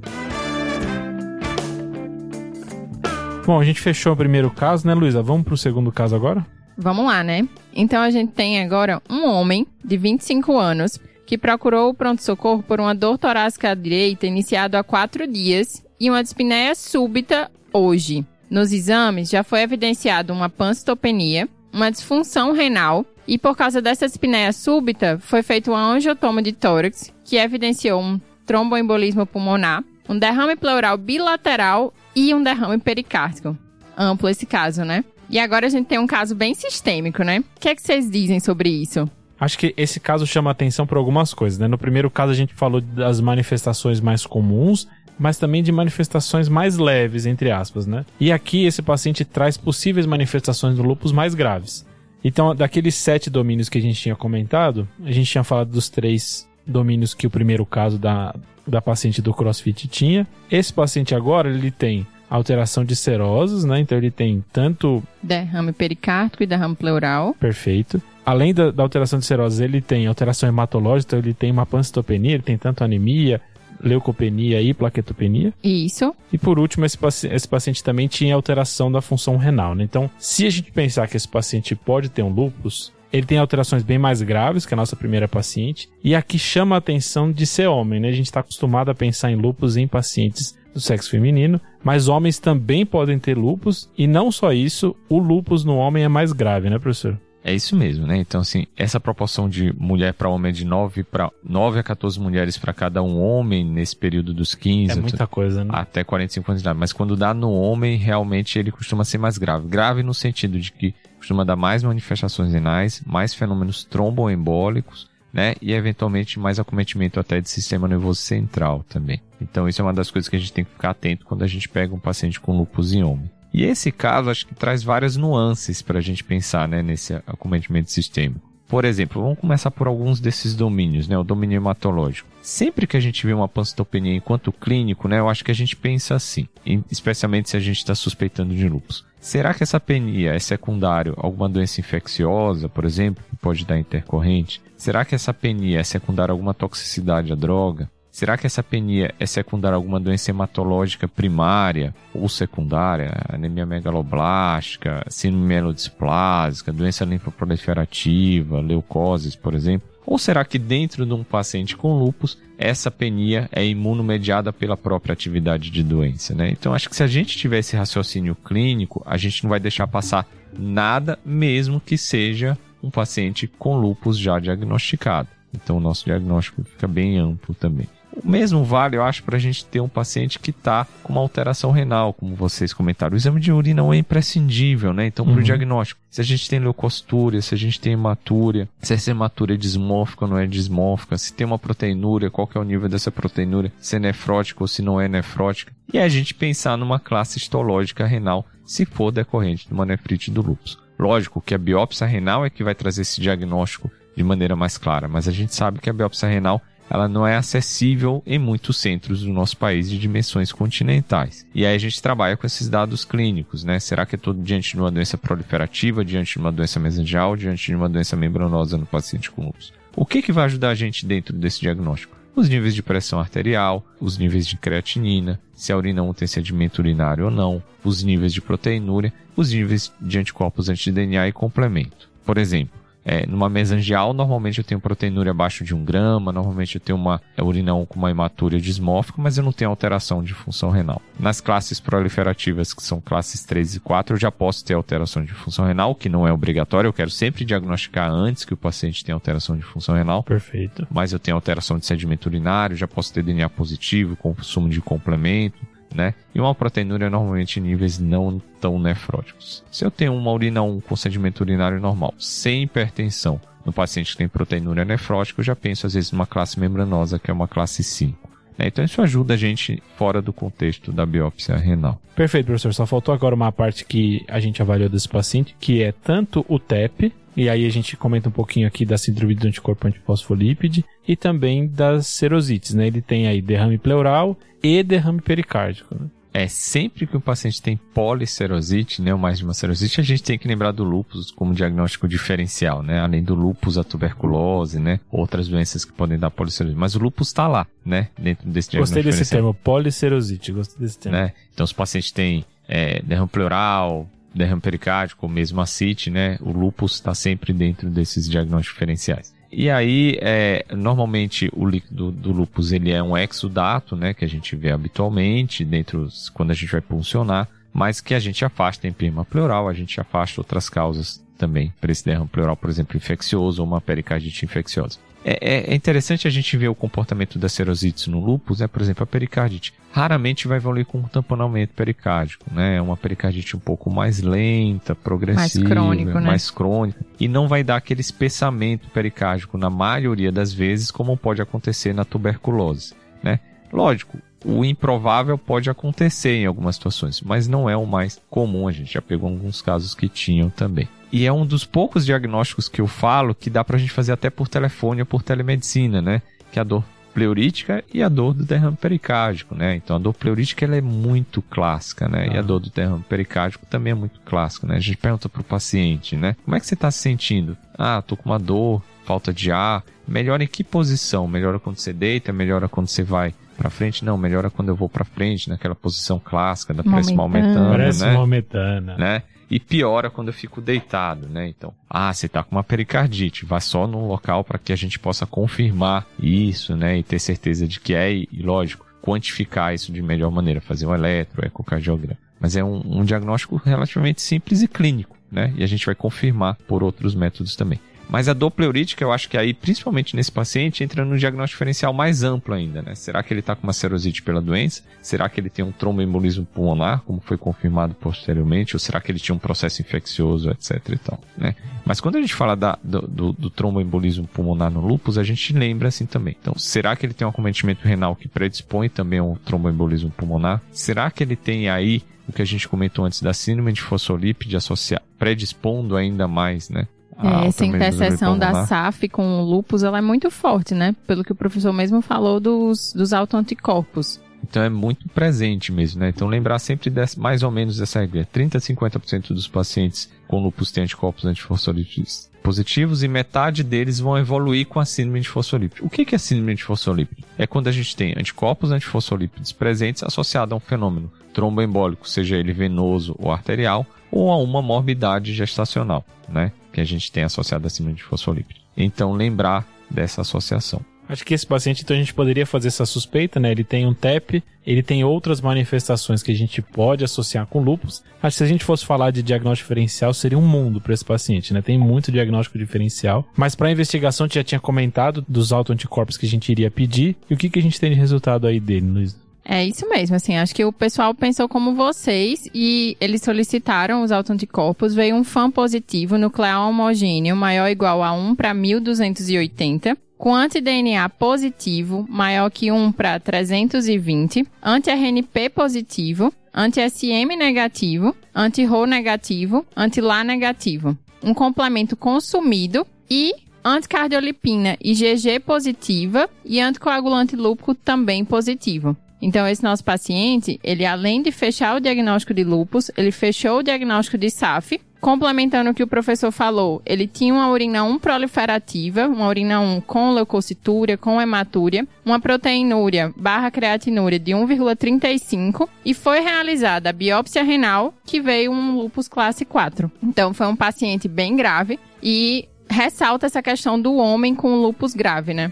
[SPEAKER 1] Bom, a gente fechou o primeiro caso, né, Luísa? Vamos pro segundo caso agora?
[SPEAKER 2] Vamos lá, né? Então a gente tem agora um homem de 25 anos que procurou o pronto-socorro por uma dor torácica direita iniciado há quatro dias e uma dispneia súbita hoje. Nos exames já foi evidenciado uma pancitopenia, uma disfunção renal e por causa dessa dispneia súbita foi feito um angiotomo de tórax que evidenciou um tromboembolismo pulmonar, um derrame pleural bilateral e um derrame pericárdico. Amplo esse caso, né? E agora a gente tem um caso bem sistêmico, né? O que é que vocês dizem sobre isso?
[SPEAKER 1] Acho que esse caso chama atenção por algumas coisas, né? No primeiro caso a gente falou das manifestações mais comuns, mas também de manifestações mais leves, entre aspas, né? E aqui esse paciente traz possíveis manifestações do lúpus mais graves. Então, daqueles sete domínios que a gente tinha comentado, a gente tinha falado dos três domínios que o primeiro caso da, da paciente do CrossFit tinha. Esse paciente agora, ele tem alteração de seroses, né? Então ele tem tanto
[SPEAKER 2] derrame pericárdico e derrame pleural.
[SPEAKER 1] Perfeito além da, da, alteração de serose, ele tem alteração hematológica, então ele tem uma pancitopenia, ele tem tanto anemia, leucopenia e plaquetopenia.
[SPEAKER 2] Isso.
[SPEAKER 1] E por último, esse, paci esse paciente também tinha alteração da função renal, né? Então, se a gente pensar que esse paciente pode ter um lúpus, ele tem alterações bem mais graves que a nossa primeira paciente. E aqui chama a atenção de ser homem, né? A gente está acostumado a pensar em lúpus em pacientes do sexo feminino, mas homens também podem ter lúpus. E não só isso, o lúpus no homem é mais grave, né, professor?
[SPEAKER 3] É isso mesmo, né? Então, assim, essa proporção de mulher para homem é de 9 para 9 a 14 mulheres para cada um homem nesse período dos 15
[SPEAKER 1] é muita coisa, né?
[SPEAKER 3] até 45 anos de idade. Mas quando dá no homem, realmente ele costuma ser mais grave. Grave no sentido de que costuma dar mais manifestações renais, mais fenômenos tromboembólicos, né? E eventualmente mais acometimento até de sistema nervoso central também. Então, isso é uma das coisas que a gente tem que ficar atento quando a gente pega um paciente com lúpus em homem. E esse caso acho que traz várias nuances para a gente pensar né, nesse acometimento sistêmico. Por exemplo, vamos começar por alguns desses domínios, né? O domínio hematológico. Sempre que a gente vê uma pancitopenia enquanto clínico, né? Eu acho que a gente pensa assim, especialmente se a gente está suspeitando de lúpus. Será que essa penia é secundário a alguma doença infecciosa, por exemplo, que pode dar intercorrente? Será que essa penia é secundária a alguma toxicidade à droga? Será que essa penia é secundária a alguma doença hematológica primária ou secundária? Anemia megaloblástica, síndrome mielodisplásica, doença linfoproliferativa, leucoses, por exemplo? Ou será que dentro de um paciente com lupus, essa penia é imunomediada pela própria atividade de doença, né? Então acho que se a gente tiver esse raciocínio clínico, a gente não vai deixar passar nada, mesmo que seja um paciente com lupus já diagnosticado. Então o nosso diagnóstico fica bem amplo também. O mesmo vale, eu acho, para a gente ter um paciente que está com uma alteração renal, como vocês comentaram. O exame de urina não é imprescindível, né? Então, para o uhum. diagnóstico, se a gente tem leucostúria, se a gente tem hematúria, se essa hematúria é dismórfica ou não é dismórfica, se tem uma proteinúria, qual que é o nível dessa proteinúria, se é nefrótica ou se não é nefrótica. E a gente pensar numa classe histológica renal, se for decorrente de uma nefrite do lúpus. Lógico que a biópsia renal é que vai trazer esse diagnóstico de maneira mais clara, mas a gente sabe que a biópsia renal ela não é acessível em muitos centros do nosso país de dimensões continentais. E aí a gente trabalha com esses dados clínicos, né? Será que é todo diante de uma doença proliferativa, diante de uma doença mesangial, diante de uma doença membranosa no paciente com lúpus? O que, que vai ajudar a gente dentro desse diagnóstico? Os níveis de pressão arterial, os níveis de creatinina, se a urina 1 tem sedimento urinário ou não, os níveis de proteinúria, os níveis de anticorpos anti-DNA e complemento. Por exemplo, é, numa mesangial, normalmente eu tenho proteinúria abaixo de 1 grama, normalmente eu tenho uma é, urinão com uma hematúria dismórfica, mas eu não tenho alteração de função renal. Nas classes proliferativas, que são classes 3 e 4, eu já posso ter alteração de função renal, que não é obrigatório, eu quero sempre diagnosticar antes que o paciente tenha alteração de função renal.
[SPEAKER 1] Perfeito.
[SPEAKER 3] Mas eu tenho alteração de sedimento urinário, já posso ter DNA positivo, consumo de complemento né? E uma proteinúria normalmente em níveis não tão nefróticos. Se eu tenho uma urina 1 com sedimento urinário normal, sem hipertensão, no paciente que tem proteinúria nefrótica, eu já penso às vezes numa classe membranosa, que é uma classe 5. Né? Então isso ajuda a gente fora do contexto da biópsia renal.
[SPEAKER 1] Perfeito, professor. Só faltou agora uma parte que a gente avaliou desse paciente, que é tanto o TEP, e aí a gente comenta um pouquinho aqui da síndrome do anticorpo antifosfolípide e também das serosites, né? Ele tem aí derrame pleural e derrame pericárdico, né?
[SPEAKER 3] É sempre que o paciente tem policerosite, né, ou mais de uma serosite, a gente tem que lembrar do lúpus como diagnóstico diferencial, né? Além do lúpus, a tuberculose, né? Outras doenças que podem dar policerosite. Mas o lúpus está lá, né? Dentro desse
[SPEAKER 1] diagnóstico Gostei desse termo, policerosite. Gostei desse termo.
[SPEAKER 3] Né? Então, os pacientes têm é, derrame pleural, derrame pericárdico, ou mesmo ascite, né? O lúpus está sempre dentro desses diagnósticos diferenciais. E aí, é, normalmente o líquido do lúpus ele é um exudato, né, que a gente vê habitualmente dentro quando a gente vai puncionar, mas que a gente afasta em prima pleural, a gente afasta outras causas também para esse derrame pleural, por exemplo, infeccioso ou uma pericardite infecciosa. É, é, é, interessante a gente ver o comportamento das serosites no lúpus, né? Por exemplo, a pericardite raramente vai evoluir com um tamponamento pericárdico, né? É uma pericardite um pouco mais lenta, progressiva,
[SPEAKER 2] mais crônico, né?
[SPEAKER 3] mais crônica, e não vai dar aquele espessamento pericárdico na maioria das vezes, como pode acontecer na tuberculose, né? Lógico, o improvável pode acontecer em algumas situações, mas não é o mais comum. A gente já pegou alguns casos que tinham também. E é um dos poucos diagnósticos que eu falo que dá pra gente fazer até por telefone ou por telemedicina, né? Que é a dor pleurítica e a dor do derrame pericárdico, né? Então a dor pleurítica ela é muito clássica, né? Ah. E a ah. dor do derrame pericárdico também é muito clássica, né? A gente pergunta pro paciente, né? Como é que você está se sentindo? Ah, tô com uma dor, falta de ar. Melhora em que posição? Melhora quando você deita? Melhora quando você vai para frente? Não, melhora quando eu vou para frente, naquela posição clássica da pressão aumentando,
[SPEAKER 1] Pressão né? aumentando.
[SPEAKER 3] Né? e piora quando eu fico deitado, né? Então, ah, você tá com uma pericardite, vá só num local para que a gente possa confirmar isso, né? E ter certeza de que é, e lógico, quantificar isso de melhor maneira, fazer um eletro, ecocardiograma. Mas é um, um diagnóstico relativamente simples e clínico, né? E a gente vai confirmar por outros métodos também. Mas a dor pleurítica, eu acho que aí, principalmente nesse paciente, entra no diagnóstico diferencial mais amplo ainda, né? Será que ele está com uma serosite pela doença? Será que ele tem um tromboembolismo pulmonar, como foi confirmado posteriormente? Ou será que ele tinha um processo infeccioso, etc e tal, né? Mas quando a gente fala da, do, do, do tromboembolismo pulmonar no lúpus, a gente lembra assim também. Então, será que ele tem um acometimento renal que predispõe também ao tromboembolismo pulmonar? Será que ele tem aí o que a gente comentou antes da síndrome de fosfolípide associada, predispondo ainda mais, né,
[SPEAKER 2] é, essa interseção da SAF com o lupus, ela é muito forte, né? Pelo que o professor mesmo falou dos, dos autoanticorpos.
[SPEAKER 3] Então é muito presente mesmo, né? Então lembrar sempre desse, mais ou menos dessa regra. 30 a 50% dos pacientes com lupus têm anticorpos antifosfolípidos positivos e metade deles vão evoluir com a síndrome de fosfolípido. O que é a síndrome de fosfolípido? É quando a gente tem anticorpos antifosfolípidos presentes associados a um fenômeno tromboembólico, seja ele venoso ou arterial, ou a uma morbidade gestacional, né? Que a gente tem associado a síndrome de fosfolípido. Então, lembrar dessa associação.
[SPEAKER 1] Acho que esse paciente, então, a gente poderia fazer essa suspeita, né? Ele tem um TEP, ele tem outras manifestações que a gente pode associar com lupus. Acho que se a gente fosse falar de diagnóstico diferencial, seria um mundo para esse paciente, né? Tem muito diagnóstico diferencial. Mas para investigação, a gente já tinha comentado dos autoanticorpos que a gente iria pedir. E o que, que a gente tem de resultado aí dele, Luiz?
[SPEAKER 2] É isso mesmo, assim, acho que o pessoal pensou como vocês e eles solicitaram os autoanticorpos, veio um FAM positivo nuclear homogêneo maior ou igual a 1 para 1280, com anti-DNA positivo maior que 1 para 320, anti-RNP positivo, anti-SM negativo, anti-RO negativo, anti-LA negativo. Um complemento consumido e anticardiolipina IgG positiva e anticoagulante lúpico também positivo. Então, esse nosso paciente, ele além de fechar o diagnóstico de lupus, ele fechou o diagnóstico de SAF, complementando o que o professor falou, ele tinha uma urina 1 proliferativa, uma urina 1 com leucocitúria, com hematúria, uma proteinúria barra creatinúria de 1,35 e foi realizada a biópsia renal, que veio um lupus classe 4. Então, foi um paciente bem grave e ressalta essa questão do homem com lupus grave, né?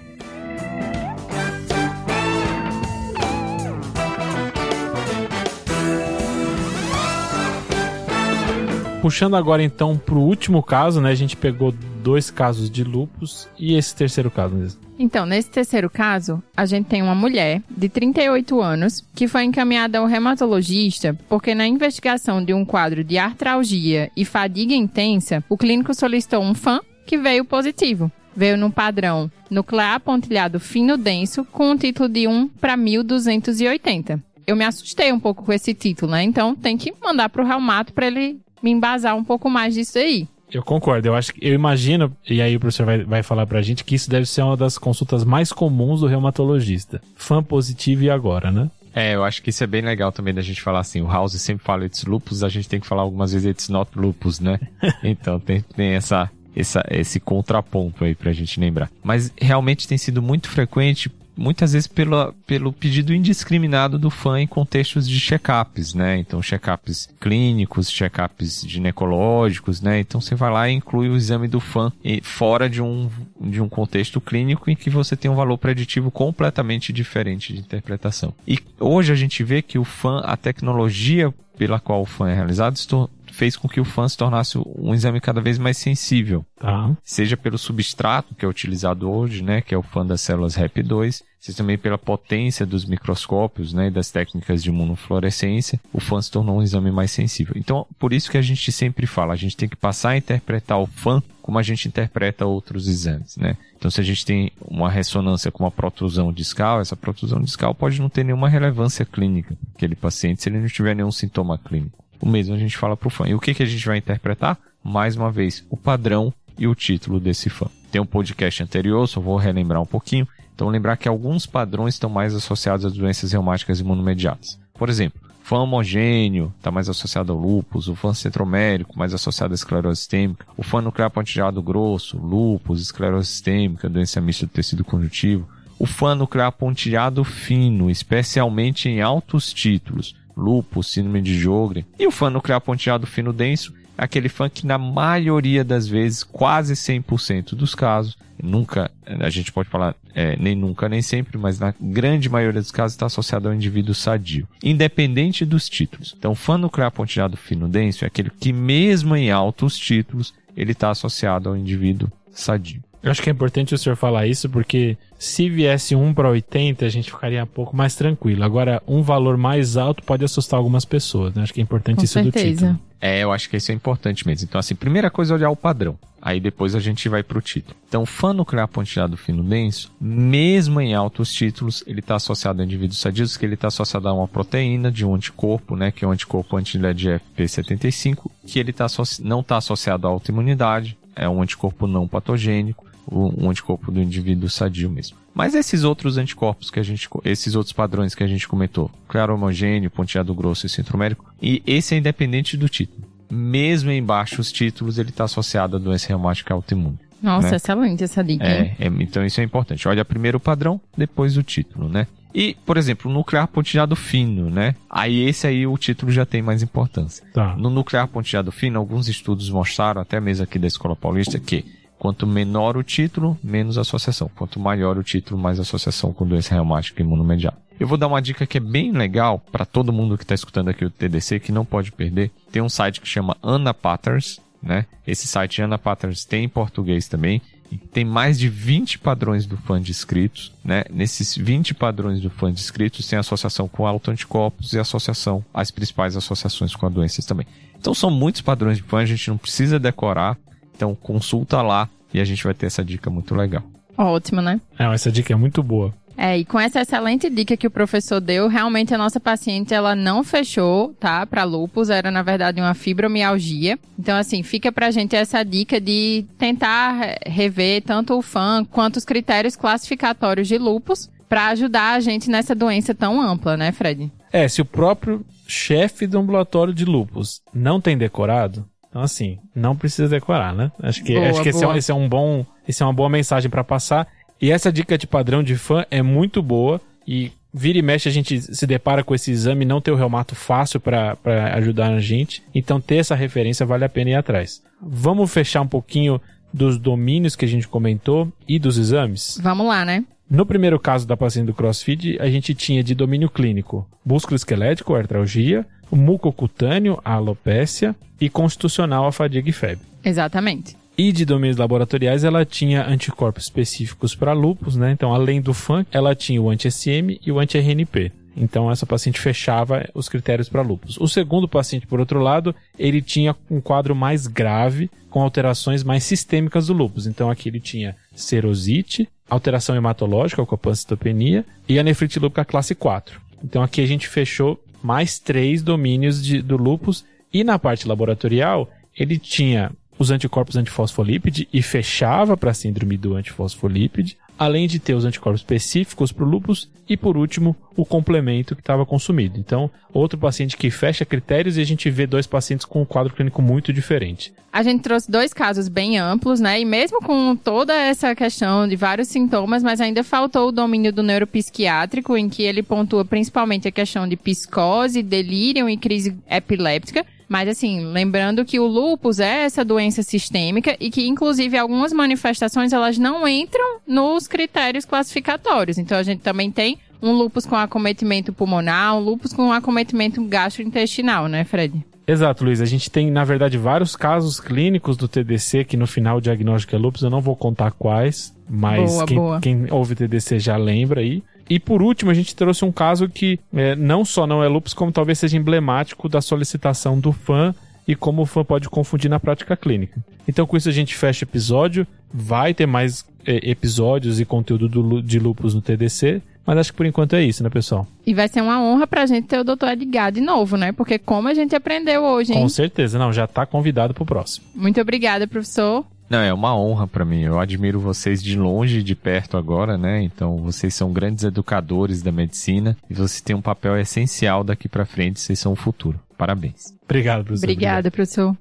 [SPEAKER 1] Puxando agora então pro último caso, né? A gente pegou dois casos de lupus e esse terceiro caso mesmo.
[SPEAKER 2] Então, nesse terceiro caso, a gente tem uma mulher de 38 anos que foi encaminhada ao reumatologista porque na investigação de um quadro de artralgia e fadiga intensa, o clínico solicitou um FAM que veio positivo. veio no padrão nuclear pontilhado fino denso com um título de 1 para 1280. Eu me assustei um pouco com esse título, né? Então tem que mandar pro Reumato para ele me embasar um pouco mais disso aí.
[SPEAKER 1] Eu concordo, eu acho que eu imagino, e aí o professor vai, vai falar pra gente que isso deve ser uma das consultas mais comuns do reumatologista. Fã positivo e agora, né?
[SPEAKER 3] É, eu acho que isso é bem legal também da gente falar assim. O House sempre fala it's lupus, a gente tem que falar algumas vezes it's not lupus, né? [LAUGHS] então tem, tem essa, essa, esse contraponto aí pra gente lembrar. Mas realmente tem sido muito frequente muitas vezes pelo, pelo pedido indiscriminado do fã em contextos de check-ups, né? Então, check-ups clínicos, check-ups ginecológicos, né? Então, você vai lá e inclui o exame do fã fora de um, de um contexto clínico em que você tem um valor preditivo completamente diferente de interpretação. E hoje a gente vê que o fã, a tecnologia pela qual o fã é realizado, fez com que o fã se tornasse um exame cada vez mais sensível.
[SPEAKER 1] Tá.
[SPEAKER 3] Seja pelo substrato que é utilizado hoje, né, que é o fã das células REP2, seja também pela potência dos microscópios, né, e das técnicas de imunofluorescência, o fã se tornou um exame mais sensível. Então, por isso que a gente sempre fala, a gente tem que passar a interpretar o fã como a gente interpreta outros exames, né? Então, se a gente tem uma ressonância com uma protrusão discal, essa protrusão discal pode não ter nenhuma relevância clínica aquele paciente se ele não tiver nenhum sintoma clínico. O mesmo a gente fala para o fã. E o que, que a gente vai interpretar? Mais uma vez, o padrão e o título desse fã. Tem um podcast anterior, só vou relembrar um pouquinho. Então, lembrar que alguns padrões estão mais associados às doenças reumáticas imunomediatas. Por exemplo, fã homogêneo está mais associado ao lúpus, o fã centromérico mais associado à esclerose sistêmica, o fã nuclear pontilhado grosso, lúpus, esclerose sistêmica, doença mista do tecido conjuntivo, o fã nuclear pontilhado fino, especialmente em altos títulos, lúpus, síndrome de Jogren. E o fã nuclear pontilhado fino denso é aquele fã que na maioria das vezes, quase 100% dos casos, nunca, a gente pode falar é, nem nunca nem sempre, mas na grande maioria dos casos está associado ao indivíduo sadio, independente dos títulos. Então, o fã nuclear pontilhado fino denso é aquele que mesmo em altos títulos, ele está associado ao indivíduo sadio.
[SPEAKER 1] Eu acho que é importante o senhor falar isso, porque se viesse 1 para 80, a gente ficaria um pouco mais tranquilo. Agora, um valor mais alto pode assustar algumas pessoas, né? Acho que é importante
[SPEAKER 2] Com
[SPEAKER 1] isso
[SPEAKER 2] certeza.
[SPEAKER 1] do título.
[SPEAKER 3] É, eu acho que isso é importante mesmo. Então, assim, primeira coisa é olhar o padrão. Aí depois a gente vai pro título. Então, fã nuclear pontilhado fino denso, mesmo em altos títulos, ele está associado a indivíduos sadios, que ele está associado a uma proteína de um anticorpo, né, que é o anticorpo anti-LED FP75, que ele tá não está associado à autoimunidade, é um anticorpo não patogênico, um anticorpo do indivíduo sadio mesmo. Mas esses outros anticorpos que a gente, esses outros padrões que a gente comentou, claro homogêneo, ponteado grosso e centromérico, e esse é independente do título. Mesmo em baixos títulos, ele está associado à doença reumática autoimune.
[SPEAKER 2] Nossa,
[SPEAKER 3] né?
[SPEAKER 2] excelente essa dica.
[SPEAKER 3] É, é, então isso é importante. Olha primeiro o padrão, depois o título, né? E, por exemplo, o nuclear pontilhado fino, né? Aí esse aí o título já tem mais importância.
[SPEAKER 1] Tá.
[SPEAKER 3] No nuclear pontilhado fino, alguns estudos mostraram, até mesmo aqui da Escola Paulista, que Quanto menor o título, menos associação. Quanto maior o título, mais associação com doença reumática imunomediata. Eu vou dar uma dica que é bem legal para todo mundo que está escutando aqui o TDC, que não pode perder. Tem um site que chama Ana Patterns, né? Esse site Ana Patterns tem em português também. E tem mais de 20 padrões do fã de inscritos, né? Nesses 20 padrões do fã de inscritos tem associação com autoanticorpos e associação, as principais associações com a doenças também. Então são muitos padrões de fã, a gente não precisa decorar, então consulta lá e a gente vai ter essa dica muito legal.
[SPEAKER 2] Ótimo, né?
[SPEAKER 1] É, essa dica é muito boa.
[SPEAKER 2] É, e com essa excelente dica que o professor deu, realmente a nossa paciente ela não fechou, tá, para lupus, era na verdade uma fibromialgia. Então assim, fica pra gente essa dica de tentar rever tanto o FAM quanto os critérios classificatórios de lupus para ajudar a gente nessa doença tão ampla, né, Fred?
[SPEAKER 1] É, se o próprio chefe do ambulatório de lupus não tem decorado, então, assim, não precisa decorar, né? Acho que,
[SPEAKER 2] Boa,
[SPEAKER 1] acho que esse, é, um- esse é um bom. Esse é uma boa mensagem pra passar. E essa dica de padrão de fã é muito boa. E vira e mexe a gente se depara com esse exame, não ter o reumato fácil pra pra ajudar a gente. Então, ter essa referência vale a pena ir atrás. Vamos fechar um pouquinho dos domínios que a gente comentou e dos exames?
[SPEAKER 2] Vamos lá, né?
[SPEAKER 1] No primeiro caso da paciente do CrossFit, a gente tinha de domínio clínico músculo esquelético, artralgia, mucocutâneo, a alopécia e constitucional, a fadiga e febre.
[SPEAKER 2] Exatamente.
[SPEAKER 1] E de domínios laboratoriais, ela tinha anticorpos específicos para lupus, né? Então, além do FAN, ela tinha o anti-SM e o anti-RNP. Então, essa paciente fechava os critérios para lupus. O segundo paciente, por outro lado, ele tinha um quadro mais grave, com alterações mais sistêmicas do lupus. Então, aqui ele tinha serosite, alteração hematológica, com a pancitopenia, e a nefrite lúpica classe 4. Então aqui a gente fechou mais três domínios de, do lupus, e na parte laboratorial, ele tinha os anticorpos antifosfolípide e fechava para a síndrome do antifosfolípide, além de ter os anticorpos específicos para o lúpus e, por último, o complemento que estava consumido. Então, outro paciente que fecha critérios e a gente vê dois pacientes com um quadro clínico muito diferente.
[SPEAKER 2] A gente trouxe dois casos bem amplos, né? E mesmo com toda essa questão de vários sintomas, mas ainda faltou o domínio do neuropsiquiátrico, em que ele pontua principalmente a questão de psicose, delírio e crise epiléptica. Mas assim, lembrando que o lúpus é essa doença sistêmica e que inclusive algumas manifestações elas não entram nos critérios classificatórios. Então a gente também tem um lúpus com acometimento pulmonar, um lúpus com acometimento gastrointestinal, né, Fred?
[SPEAKER 1] Exato, Luiz. A gente tem, na verdade, vários casos clínicos do TDC que no final o diagnóstico é lúpus. Eu não vou contar quais, mas
[SPEAKER 2] Boa,
[SPEAKER 1] quem,
[SPEAKER 2] boa.
[SPEAKER 1] quem ouve TDC já lembra aí. E por último, a gente trouxe um caso que é, não só não é lúpus, como talvez seja emblemático da solicitação do fã e como o fã pode confundir na prática clínica. Então, com isso, a gente fecha o episódio. Vai ter mais é, episódios e conteúdo do de lúpus no TDC. Mas acho que por enquanto é isso, né, pessoal?
[SPEAKER 2] E vai ser uma honra pra gente ter o Dr. Edgar de novo, né? Porque como a gente aprendeu hoje, hein?
[SPEAKER 1] Com certeza. Não, já tá convidado pro próximo.
[SPEAKER 2] Muito obrigada, professor.
[SPEAKER 3] Não, é uma honra pra mim. Eu admiro vocês de longe e de perto agora, né? Então, vocês são grandes educadores da medicina e vocês têm um papel essencial daqui pra frente. Vocês são o futuro. Parabéns.
[SPEAKER 1] Obrigado, professor.
[SPEAKER 2] Obrigada, professor.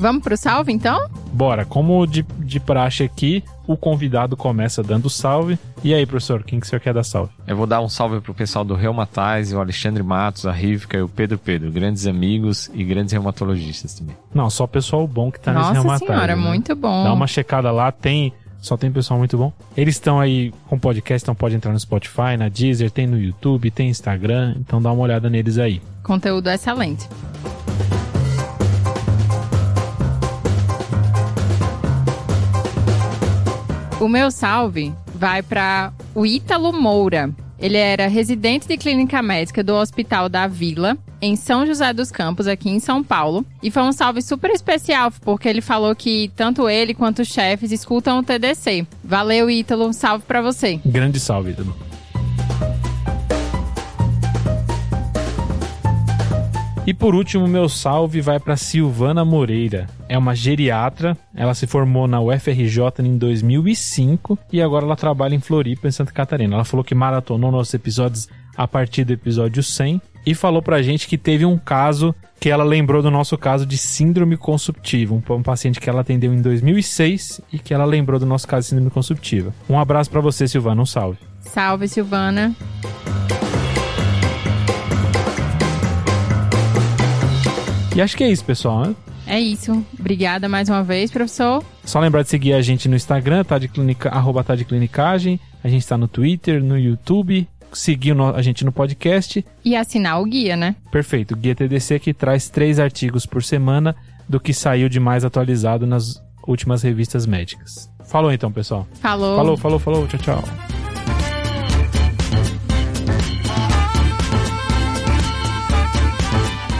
[SPEAKER 2] Vamos pro salve, então?
[SPEAKER 1] Bora, como de, de praxe aqui, o convidado começa dando salve. E aí, professor, quem que o senhor quer dar salve?
[SPEAKER 3] Eu vou dar um salve pro pessoal do Reumatise, o Alexandre Matos, a Rivka e o Pedro Pedro, grandes amigos e grandes reumatologistas também.
[SPEAKER 1] Não, só pessoal bom que tá nesse
[SPEAKER 2] Nossa
[SPEAKER 1] reumatário.
[SPEAKER 2] senhora,
[SPEAKER 1] né?
[SPEAKER 2] muito bom.
[SPEAKER 1] Dá uma checada lá, tem. Só tem pessoal muito bom. Eles estão aí com podcast, então pode entrar no Spotify, na Deezer, tem no YouTube, tem Instagram, então dá uma olhada neles aí.
[SPEAKER 2] Conteúdo excelente. O meu salve vai para o Ítalo Moura. Ele era residente de clínica médica do Hospital da Vila, em São José dos Campos, aqui em São Paulo. E foi um salve super especial, porque ele falou que tanto ele quanto os chefes escutam o TDC. Valeu, Ítalo. Um salve para você.
[SPEAKER 1] Grande salve, Ítalo. E por último, meu salve vai para Silvana Moreira. É uma geriatra, ela se formou na UFRJ em 2005 e agora ela trabalha em Floripa, em Santa Catarina. Ela falou que maratonou nossos episódios a partir do episódio 100 e falou pra gente que teve um caso que ela lembrou do nosso caso de síndrome consumptiva, um, paciente que ela atendeu em 2006 e que ela lembrou do nosso caso de síndrome consumptiva. Um abraço pra você, Silvana, um salve.
[SPEAKER 2] Salve, Silvana.
[SPEAKER 1] E acho que é isso, pessoal. né?
[SPEAKER 2] É isso. Obrigada mais uma vez, professor.
[SPEAKER 1] Só lembrar de seguir a gente no Instagram, tá de clinica, arroba tá de clinicagem. A gente tá no Twitter, no YouTube. Seguir o a gente no podcast.
[SPEAKER 2] E assinar o guia, né?
[SPEAKER 1] Perfeito. Guia TDC que traz três artigos por semana do que saiu de mais atualizado nas últimas revistas médicas. Falou então, pessoal.
[SPEAKER 2] Falou.
[SPEAKER 1] Falou, falou, falou. Tchau, tchau.